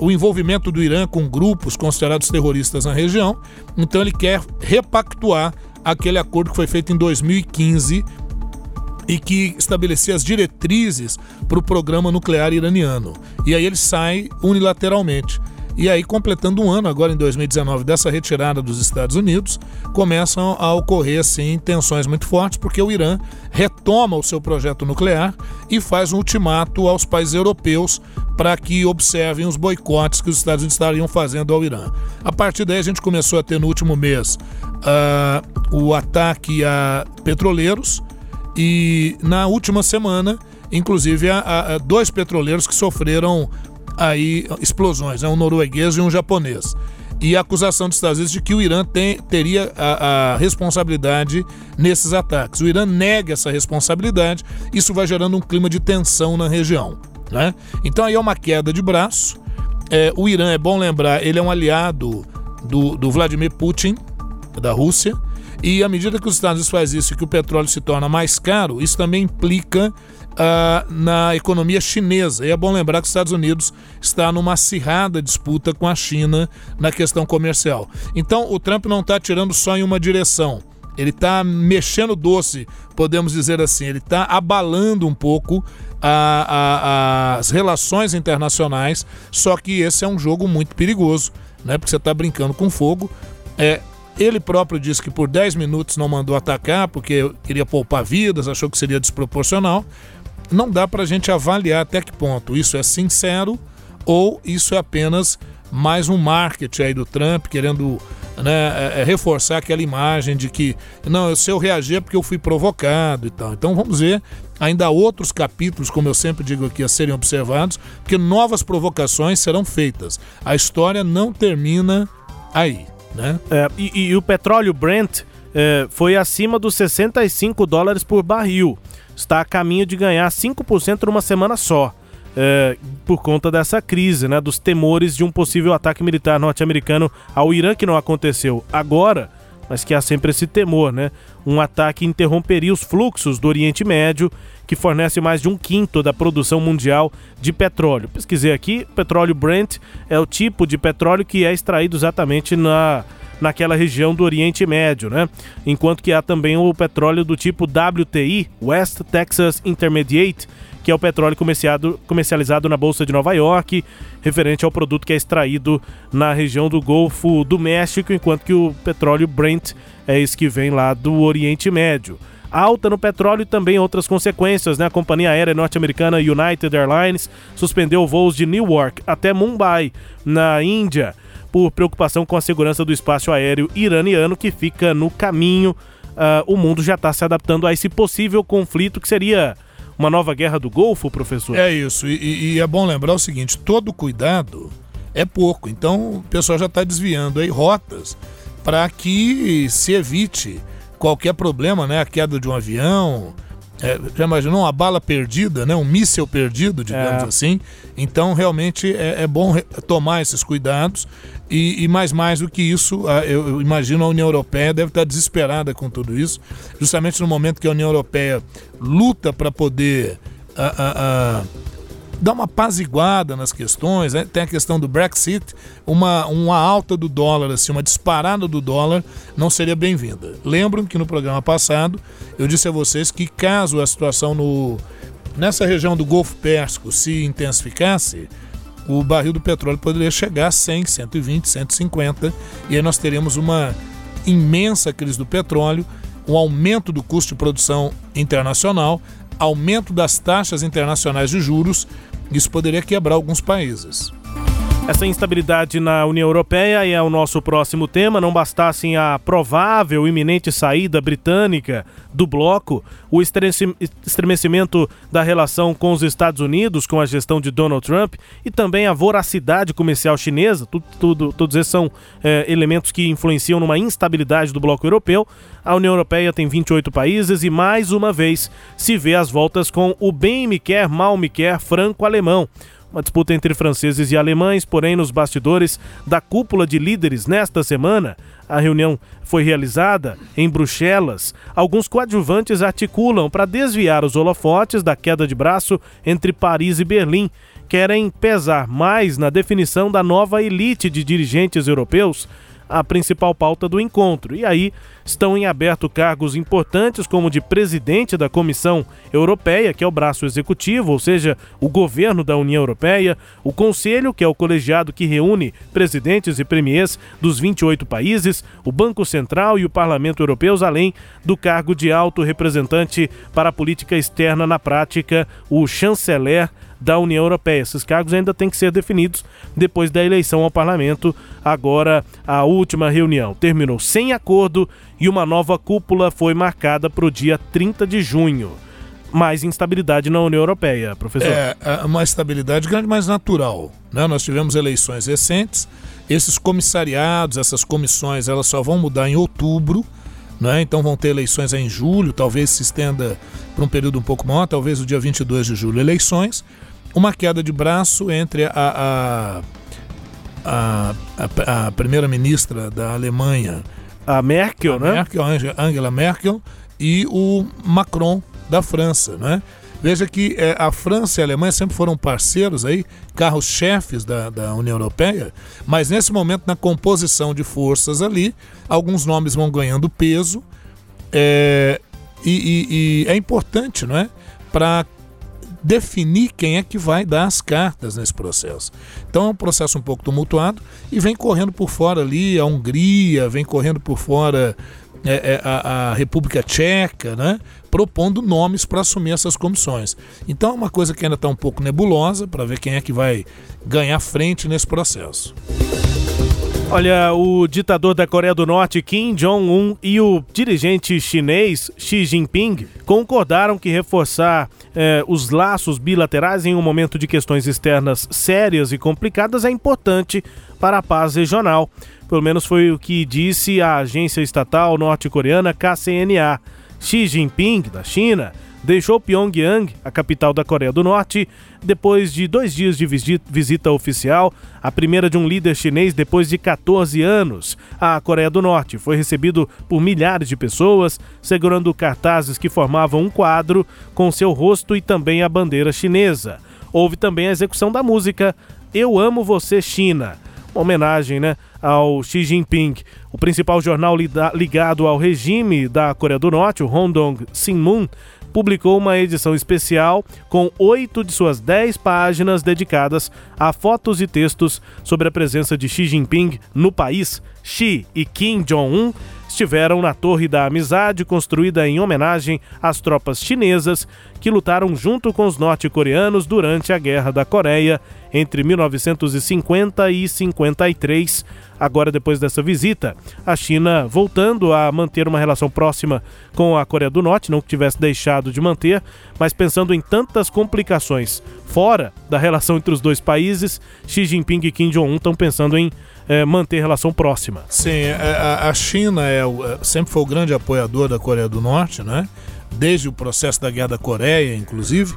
Uh, o envolvimento do Irã com grupos considerados terroristas na região. Então ele quer repactuar aquele acordo que foi feito em 2015 e que estabelecia as diretrizes para o programa nuclear iraniano. E aí ele sai unilateralmente. E aí, completando um ano, agora em 2019, dessa retirada dos Estados Unidos, começam a ocorrer, assim, tensões muito fortes, porque o Irã retoma o seu projeto nuclear e faz um ultimato aos países europeus para que observem os boicotes que os Estados Unidos estariam fazendo ao Irã. A partir daí, a gente começou a ter no último mês uh, o ataque a petroleiros e na última semana, inclusive, há, há dois petroleiros que sofreram aí explosões, né? um norueguês e um japonês. e a acusação dos Estados Unidos de que o Irã tem, teria a, a, responsabilidade nesses ataques. O Irã nega essa responsabilidade, isso vai gerando um clima de tensão na região. Né? Então aí é uma queda de braço. É, o Irã, é bom lembrar, ele é um aliado do, do Vladimir Putin, da Rússia, e à medida que os Estados Unidos faz isso e que o petróleo se torna mais caro, isso também implica uh, na economia chinesa. E é bom lembrar que os Estados Unidos está numa acirrada disputa com a China na questão comercial. Então o Trump não está tirando só em uma direção. Ele está mexendo doce, podemos dizer assim. Ele está abalando um pouco a, a, as relações internacionais. Só que esse é um jogo muito perigoso, né? Porque você está brincando com fogo. É, ele próprio disse que por 10 minutos não mandou atacar porque queria poupar vidas, achou que seria desproporcional. Não dá para a gente avaliar até que ponto isso é sincero ou isso é apenas mais um marketing aí do Trump querendo né, é, é reforçar aquela imagem de que não, se eu reagir é porque eu fui provocado e tal. Então vamos ver. Ainda há outros capítulos, como eu sempre digo aqui, a serem observados, porque novas provocações serão feitas. A história não termina aí. Né? É, e, e, o petróleo Brent é, foi acima dos 65 dólares por barril. Está a caminho de ganhar 5% numa semana só. É, por conta dessa crise, né, dos temores de um possível ataque militar norte-americano ao Irã, que não aconteceu agora, mas que há sempre esse temor, né? Um ataque interromperia os fluxos do Oriente Médio, que fornece mais de um quinto da produção mundial de petróleo. Pesquisei aqui, petróleo Brent é o tipo de petróleo que é extraído exatamente na naquela região do Oriente Médio, né? Enquanto que há também o petróleo do tipo WTI, West Texas Intermediate, que é o petróleo comercializado na Bolsa de Nova York, referente ao produto que é extraído na região do Golfo do México, enquanto que o petróleo Brent é esse que vem lá do Oriente Médio. Alta no petróleo e também outras consequências, né? A companhia aérea norte-americana United Airlines suspendeu voos de Newark até Mumbai, na Índia, por preocupação com a segurança do espaço aéreo iraniano que fica no caminho. Uh, o mundo já está se adaptando a esse possível conflito que seria uma nova guerra do Golfo, professor? É isso. E, e é bom lembrar o seguinte: todo cuidado é pouco. Então o pessoal já está desviando aí rotas para que se evite qualquer problema, né? A queda de um avião. É, já imaginou uma bala perdida, né? um míssil perdido, digamos é. assim. Então, realmente é, é bom tomar esses cuidados. E, e, mais mais do que isso, eu, eu, imagino a União Europeia deve estar desesperada com tudo isso, justamente no momento que a União Europeia luta para poder a, a, a, dar uma apaziguada nas questões. Né? Tem a questão do Brexit, uma, uma alta do dólar, assim, uma disparada do dólar não seria bem-vinda. Lembram que no programa passado eu disse a vocês que caso a situação no, nessa região do Golfo Pérsico se intensificasse, o barril do petróleo poderia chegar a 100, 120, 150 e aí nós teremos uma imensa crise do petróleo, um aumento do custo de produção internacional, aumento das taxas internacionais de juros, isso poderia quebrar alguns países. Essa instabilidade na União Europeia é o nosso próximo tema. Não bastassem a provável iminente saída britânica do bloco, o estremecimento da relação com os Estados Unidos, com a gestão de Donald Trump, e também a voracidade comercial chinesa, tudo, tudo todos esses são é, elementos que influenciam numa instabilidade do bloco europeu. A União Europeia tem 28 países e, mais uma vez, se vê às voltas com o bem me quer, mal me quer franco-alemão uma disputa entre franceses e alemães, porém, nos bastidores da cúpula de líderes nesta semana, a reunião foi realizada em Bruxelas. Alguns coadjuvantes articulam para desviar os holofotes da queda de braço entre Paris e Berlim. Querem pesar mais na definição da nova elite de dirigentes europeus a principal pauta do encontro. E aí estão em aberto cargos importantes, como de presidente da Comissão Europeia, que é o braço executivo, ou seja, o governo da União Europeia, o Conselho, que é o colegiado que reúne presidentes e premiers dos 28 países, o Banco Central e o Parlamento Europeus, além do cargo de alto representante para a política externa na prática, o chanceler da União Europeia. Esses cargos ainda têm que ser definidos depois da eleição ao parlamento. Agora, a última reunião terminou sem acordo e uma nova cúpula foi marcada para o dia 30 de junho. Mais instabilidade na União Europeia, professor. É, é uma estabilidade grande, mais natural. Né? Nós tivemos eleições recentes Esses comissariados, essas comissões, elas só vão mudar em outubro, né? então vão ter eleições em julho, talvez se estenda para um período um pouco maior, talvez o dia 22 de julho, eleições. Uma queda de braço entre a, a, a, a primeira-ministra da Alemanha, a Merkel, a né? Merkel, Angela Merkel, e o Macron da França, né? Veja que é, a França e a Alemanha sempre foram parceiros aí, carros-chefes da, da União Europeia, mas nesse momento, na composição de forças ali, alguns nomes vão ganhando peso é, e, e, e é importante, não é? Para definir quem é que vai dar as cartas nesse processo. Então é um processo um pouco tumultuado e vem correndo por fora ali a Hungria, vem correndo por fora é, é, a, a, República Tcheca, né, propondo nomes para assumir essas comissões. Então é uma coisa que ainda está um pouco nebulosa para ver quem é que vai ganhar frente nesse processo. Olha, o ditador da Coreia do Norte, Kim Jong-un, e o dirigente chinês, Xi Jinping, concordaram que reforçar eh, os laços bilaterais em um momento de questões externas sérias e complicadas é importante para a paz regional. Pelo menos foi o que disse a agência estatal norte-coreana KCNA. Xi Jinping, da China, deixou Pyongyang, a capital da Coreia do Norte, depois de dois dias de visita oficial, a primeira de um líder chinês depois de 14 anos. A Coreia do Norte foi recebido por milhares de pessoas, segurando cartazes que formavam um quadro com seu rosto e também a bandeira chinesa. Houve também a execução da música Eu Amo Você China, uma homenagem né, ao Xi Jinping. O principal jornal ligado ao regime da Coreia do Norte, o Hondong Sinmun, publicou uma edição especial com oito de suas dez páginas dedicadas a fotos e textos sobre a presença de Xi Jinping no país. Xi e Kim Jong-un estiveram na Torre da Amizade, construída em homenagem às tropas chinesas que lutaram junto com os norte-coreanos durante a Guerra da Coreia entre 1950 e 53. Agora, depois dessa visita, a China voltando a manter uma relação próxima com a Coreia do Norte, não que tivesse deixado de manter, mas pensando em tantas complicações fora da relação entre os dois países, Xi Jinping e Kim Jong-un estão pensando em é, manter relação próxima. Sim, é, a, a China é, é, sempre foi o grande apoiador da Coreia do Norte, né? Desde o processo da Guerra da Coreia, inclusive.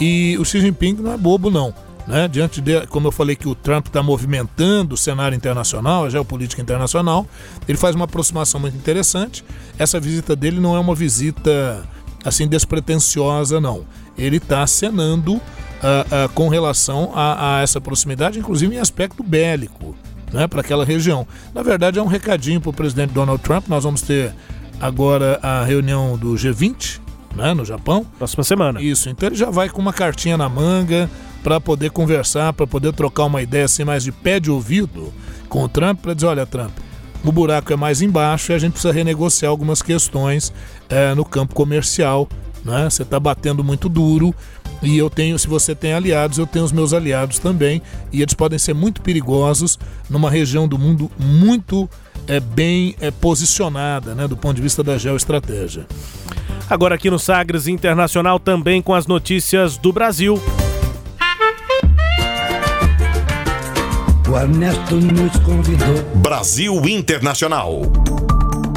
E o Xi Jinping não é bobo, não. Né? Diante de, como eu falei, que o Trump está movimentando o cenário internacional, a geopolítica internacional, ele faz uma aproximação muito interessante. Essa visita dele não é uma visita assim despretensiosa, não. Ele está acenando uh, uh, com relação a, a, essa proximidade, inclusive em aspecto bélico né, para aquela região. Na verdade, é um recadinho para o presidente Donald Trump. Nós vamos ter agora a reunião do G20 né, no Japão. Próxima semana. Isso, então ele já vai com uma cartinha na manga para poder conversar, para poder trocar uma ideia assim mais de pé de ouvido com o Trump, para dizer, olha Trump, o buraco é mais embaixo e a gente precisa renegociar algumas questões é, no campo comercial. Né? Você está batendo muito duro e eu tenho, se você tem aliados, eu tenho os meus aliados também. E eles podem ser muito perigosos numa região do mundo muito é, bem é, posicionada, né, do ponto de vista da geoestratégia. Agora aqui no Sagres Internacional também com as notícias do Brasil. O Ernesto nos convidou. Brasil Internacional.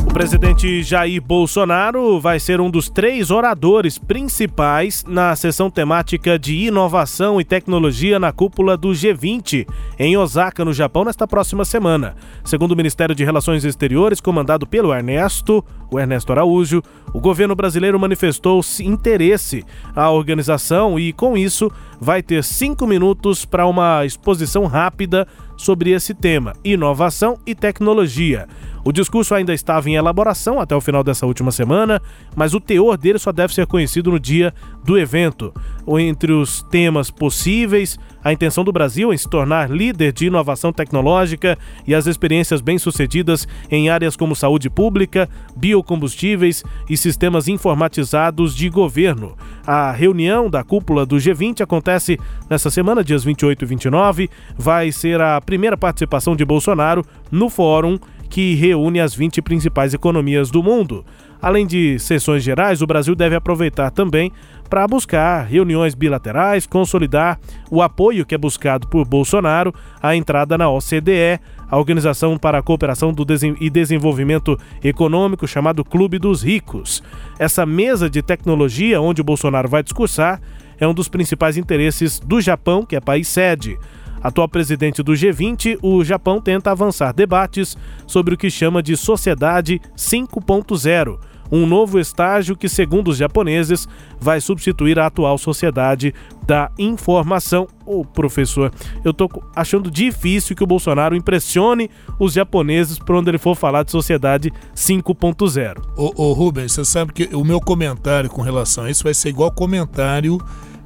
O presidente Jair Bolsonaro vai ser um dos três oradores principais na sessão temática de inovação e tecnologia na cúpula do G20, em Osaka, no Japão, nesta próxima semana. Segundo o Ministério de Relações Exteriores, comandado pelo Ernesto, o Ernesto Araújo, o governo brasileiro manifestou interesse à organização e, com isso, vai ter cinco minutos para uma exposição rápida sobre esse tema: inovação e tecnologia. O discurso ainda estava em elaboração até o final dessa última semana, mas o teor dele só deve ser conhecido no dia do evento. Entre os temas possíveis, a intenção do Brasil em se tornar líder de inovação tecnológica e as experiências bem-sucedidas em áreas como saúde pública, biocombustíveis e sistemas informatizados de governo. A reunião da cúpula do G20 acontece nessa semana, dias 28 e 29. Vai ser a primeira participação de Bolsonaro no fórum que reúne as 20 principais economias do mundo. Além de sessões gerais, o Brasil deve aproveitar também para buscar reuniões bilaterais, consolidar o apoio que é buscado por Bolsonaro à entrada na OCDE, a Organização para a Cooperação e Desenvolvimento Econômico, chamado Clube dos Ricos. Essa mesa de tecnologia onde o Bolsonaro vai discursar é um dos principais interesses do Japão, que é país sede. Atual presidente do G20, o Japão tenta avançar debates sobre o que chama de Sociedade 5.0 um novo estágio que, segundo os japoneses, vai substituir a atual sociedade da informação. Ô, oh, professor, eu tô achando difícil que o Bolsonaro impressione os japoneses por onde ele for falar de sociedade 5.0. Ô, ô Rubens, você sabe que o meu comentário com relação a isso vai ser igual comentário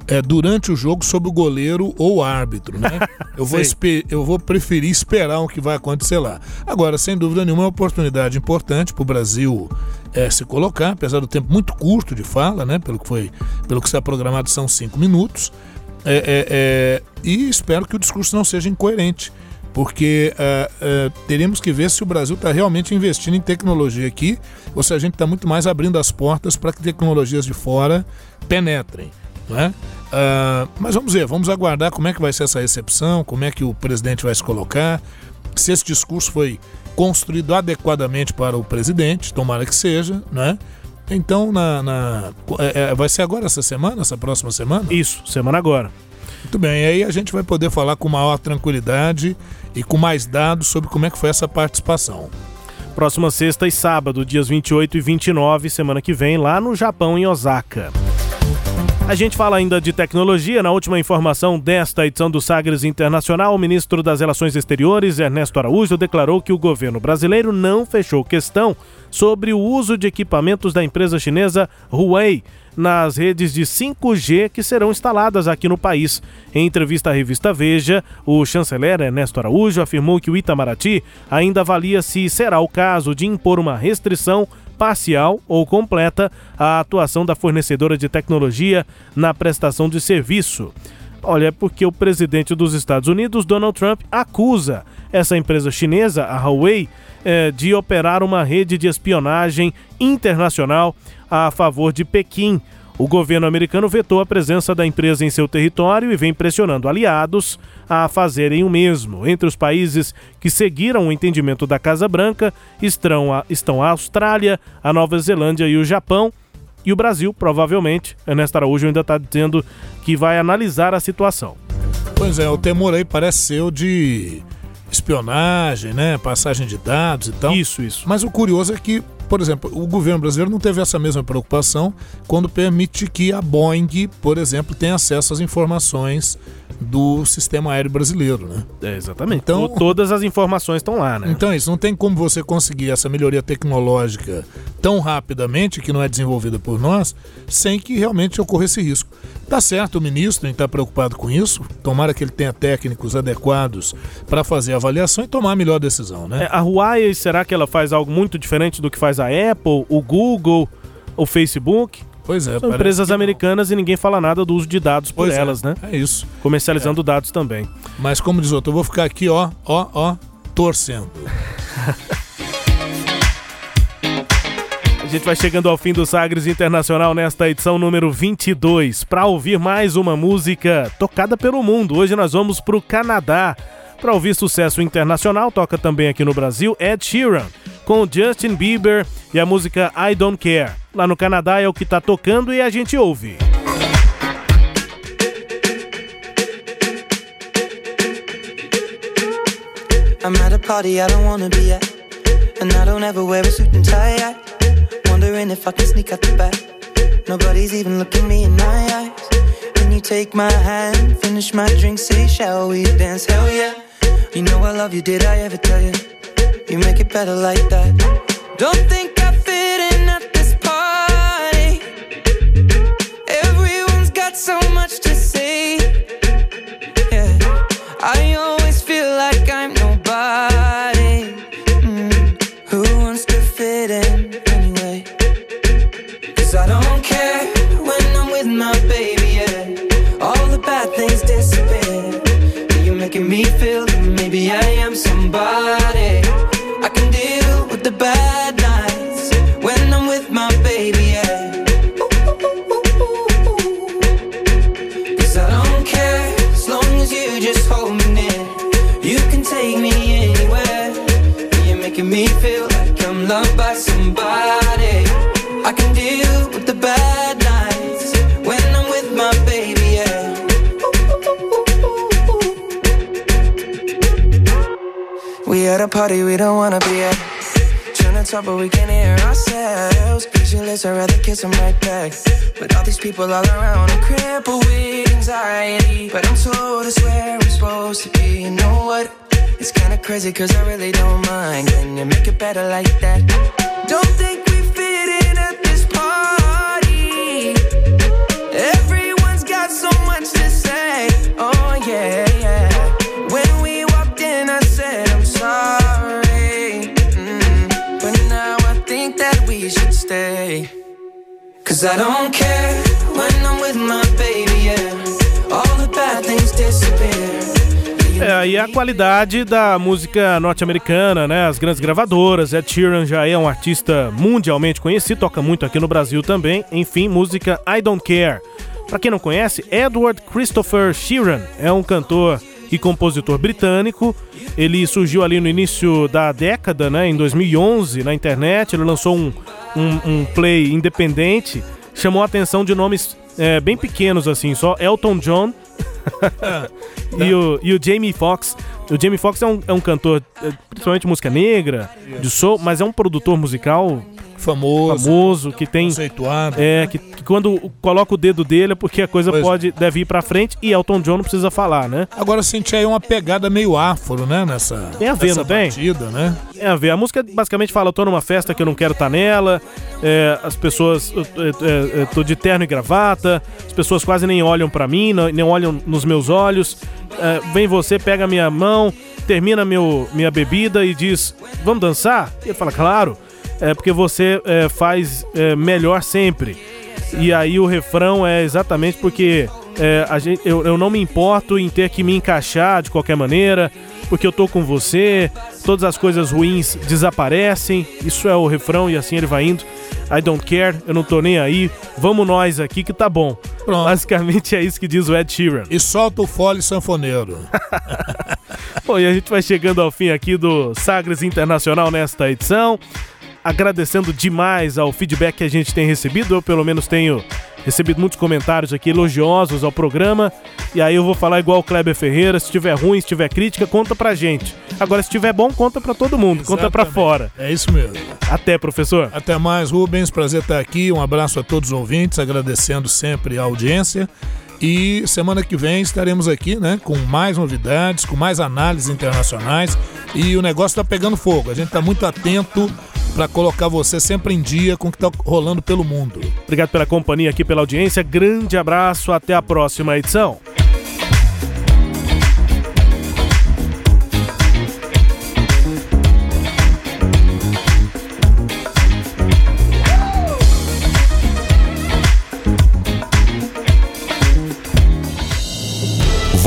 é, durante o jogo sobre o goleiro ou o árbitro, né? [LAUGHS] Eu vou, eu vou preferir esperar o que vai acontecer lá. Agora, sem dúvida nenhuma, é uma oportunidade importante para o Brasil é, se colocar, apesar do tempo muito curto de fala, né? Pelo que foi, pelo que está programado são cinco minutos. É, é, é, e espero que o discurso não seja incoerente, porque é, teremos que ver se o Brasil está realmente investindo em tecnologia aqui, ou se a gente está muito mais abrindo as portas para que tecnologias de fora penetrem. Né? Uh, mas vamos ver, vamos aguardar como é que vai ser essa recepção, como é que o presidente vai se colocar, se esse discurso foi construído adequadamente para o presidente, tomara que seja, né? Então, na, na é, é, vai ser agora essa semana, essa próxima semana? Isso, semana agora. Muito bem, aí a gente vai poder falar com maior tranquilidade e com mais dados sobre como é que foi essa participação. Próxima sexta e sábado, dias 28 e 29, semana que vem, lá no Japão, em Osaka. A gente fala ainda de tecnologia. Na última informação desta edição do Sagres Internacional, o ministro das Relações Exteriores, Ernesto Araújo, declarou que o governo brasileiro não fechou questão sobre o uso de equipamentos da empresa chinesa Huawei nas redes de 5G que serão instaladas aqui no país. Em entrevista à revista Veja, o chanceler Ernesto Araújo afirmou que o Itamaraty ainda avalia se será o caso de impor uma restrição parcial ou completa a atuação da fornecedora de tecnologia na prestação de serviço. Olha, é porque o presidente dos Estados Unidos, Donald Trump, acusa essa empresa chinesa, a Huawei, eh, de operar uma rede de espionagem internacional a favor de Pequim, o governo americano vetou a presença da empresa em seu território e vem pressionando aliados a fazerem o mesmo. Entre os países que seguiram o entendimento da Casa Branca estão a, estão a Austrália, a Nova Zelândia e o Japão. E o Brasil, provavelmente, Ernesto Araújo ainda está dizendo que vai analisar a situação. Pois é, o temor aí parece ser o de espionagem, né? Passagem de dados e tal. Isso, isso. Mas o curioso é que por exemplo, o governo brasileiro não teve essa mesma preocupação quando permite que a Boeing, por exemplo, tenha acesso às informações do sistema aéreo brasileiro, né? É, exatamente. Então, todas as informações estão lá, né? Então, isso não tem como você conseguir essa melhoria tecnológica tão rapidamente, que não é desenvolvida por nós, sem que realmente ocorra esse risco. Tá certo o ministro em estar preocupado com isso, tomara que ele tenha técnicos adequados para fazer a avaliação e tomar a melhor decisão, né? É, a Huawei, será que ela faz algo muito diferente do que faz a Apple, o Google, o Facebook? Pois é, São empresas americanas e ninguém fala nada do uso de dados por pois é, elas, é, né? É isso. Comercializando é. dados também. Mas como diz outro, eu vou ficar aqui, ó, ó, ó, torcendo. [LAUGHS] A gente vai chegando ao fim do Sagres Internacional nesta edição número 22. Para ouvir mais uma música tocada pelo mundo, hoje nós vamos para o Canadá. Para ouvir sucesso internacional, toca também aqui no Brasil Ed Sheeran, com Justin Bieber e a música I Don't Care. Lá no Canadá é o que está tocando e a gente ouve. I'm at a party I don't wanna be at And I don't ever wear a suit and tie. Wondering if I can sneak out the back. Nobody's even looking me in my eyes. Can you take my hand, finish my drink, say shall we dance, hell yeah. You know I love you, did I ever tell you? You make it better like that. Don't think I people all around, I'm crippled with anxiety. But I'm told it's where I'm supposed to be. You know what? It's kinda crazy, cause I really don't mind. Can you make it better like that? Qualidade da música norte-americana, né? As grandes gravadoras. Ed Sheeran já é um artista mundialmente conhecido, toca muito aqui no Brasil também. Enfim, música I Don't Care. Pra quem não conhece, Edward Christopher Sheeran é um cantor e compositor britânico. Ele surgiu ali no início da década, né? Em 2011, na internet. Ele lançou um, um, um play independente. Chamou a atenção de nomes é, bem pequenos, assim, só Elton John [LAUGHS] e, o, e o Jamie Foxx. O Jamie Foxx é um, é um cantor, é, principalmente música negra, de soul, mas é um produtor musical famoso, famoso que tem conceituado. é que, que quando coloca o dedo dele é porque a coisa Pois pode deve ir pra frente e Elton John não precisa falar, né? Agora eu senti aí uma pegada meio afro, né? Nessa, Tem a ver, nessa não tem? batida, né? É a ver. A música basicamente fala: eu tô numa festa que eu não quero estar nela, é, as pessoas. É, é, tô de terno e gravata, as pessoas quase nem olham pra mim, não, nem olham nos meus olhos. É, vem você, pega minha mão, termina meu, minha bebida e diz: vamos dançar? E ele fala: claro, é porque você é, faz é, melhor sempre. E aí o refrão é exatamente porque é, a gente, eu, eu não me importo em ter que me encaixar de qualquer maneira, porque eu tô com você, todas as coisas ruins desaparecem. Isso é o refrão e assim ele vai indo. I don't care, eu não tô nem aí. Vamos nós aqui que tá bom. Pronto. Basicamente é isso que diz o Ed Sheeran. E solta o fole sanfoneiro. [LAUGHS] Bom, e a gente vai chegando ao fim aqui do Sagres Internacional nesta edição. Agradecendo demais ao feedback que a gente tem recebido. Eu, pelo menos, tenho recebido muitos comentários aqui elogiosos ao programa. E aí eu vou falar igual o Kleber Ferreira: se tiver ruim, se tiver crítica, conta pra gente. Agora, se tiver bom, conta pra todo mundo, conta pra Exatamente. fora. É isso mesmo. Até, professor. Até mais, Rubens. Prazer estar aqui. Um abraço a todos os ouvintes, agradecendo sempre a audiência. E semana que vem estaremos aqui, né, com mais novidades, com mais análises internacionais. E o negócio está pegando fogo. A gente está muito atento para colocar você sempre em dia com o que está rolando pelo mundo. Obrigado pela companhia aqui, pela audiência. Grande abraço, até a próxima edição.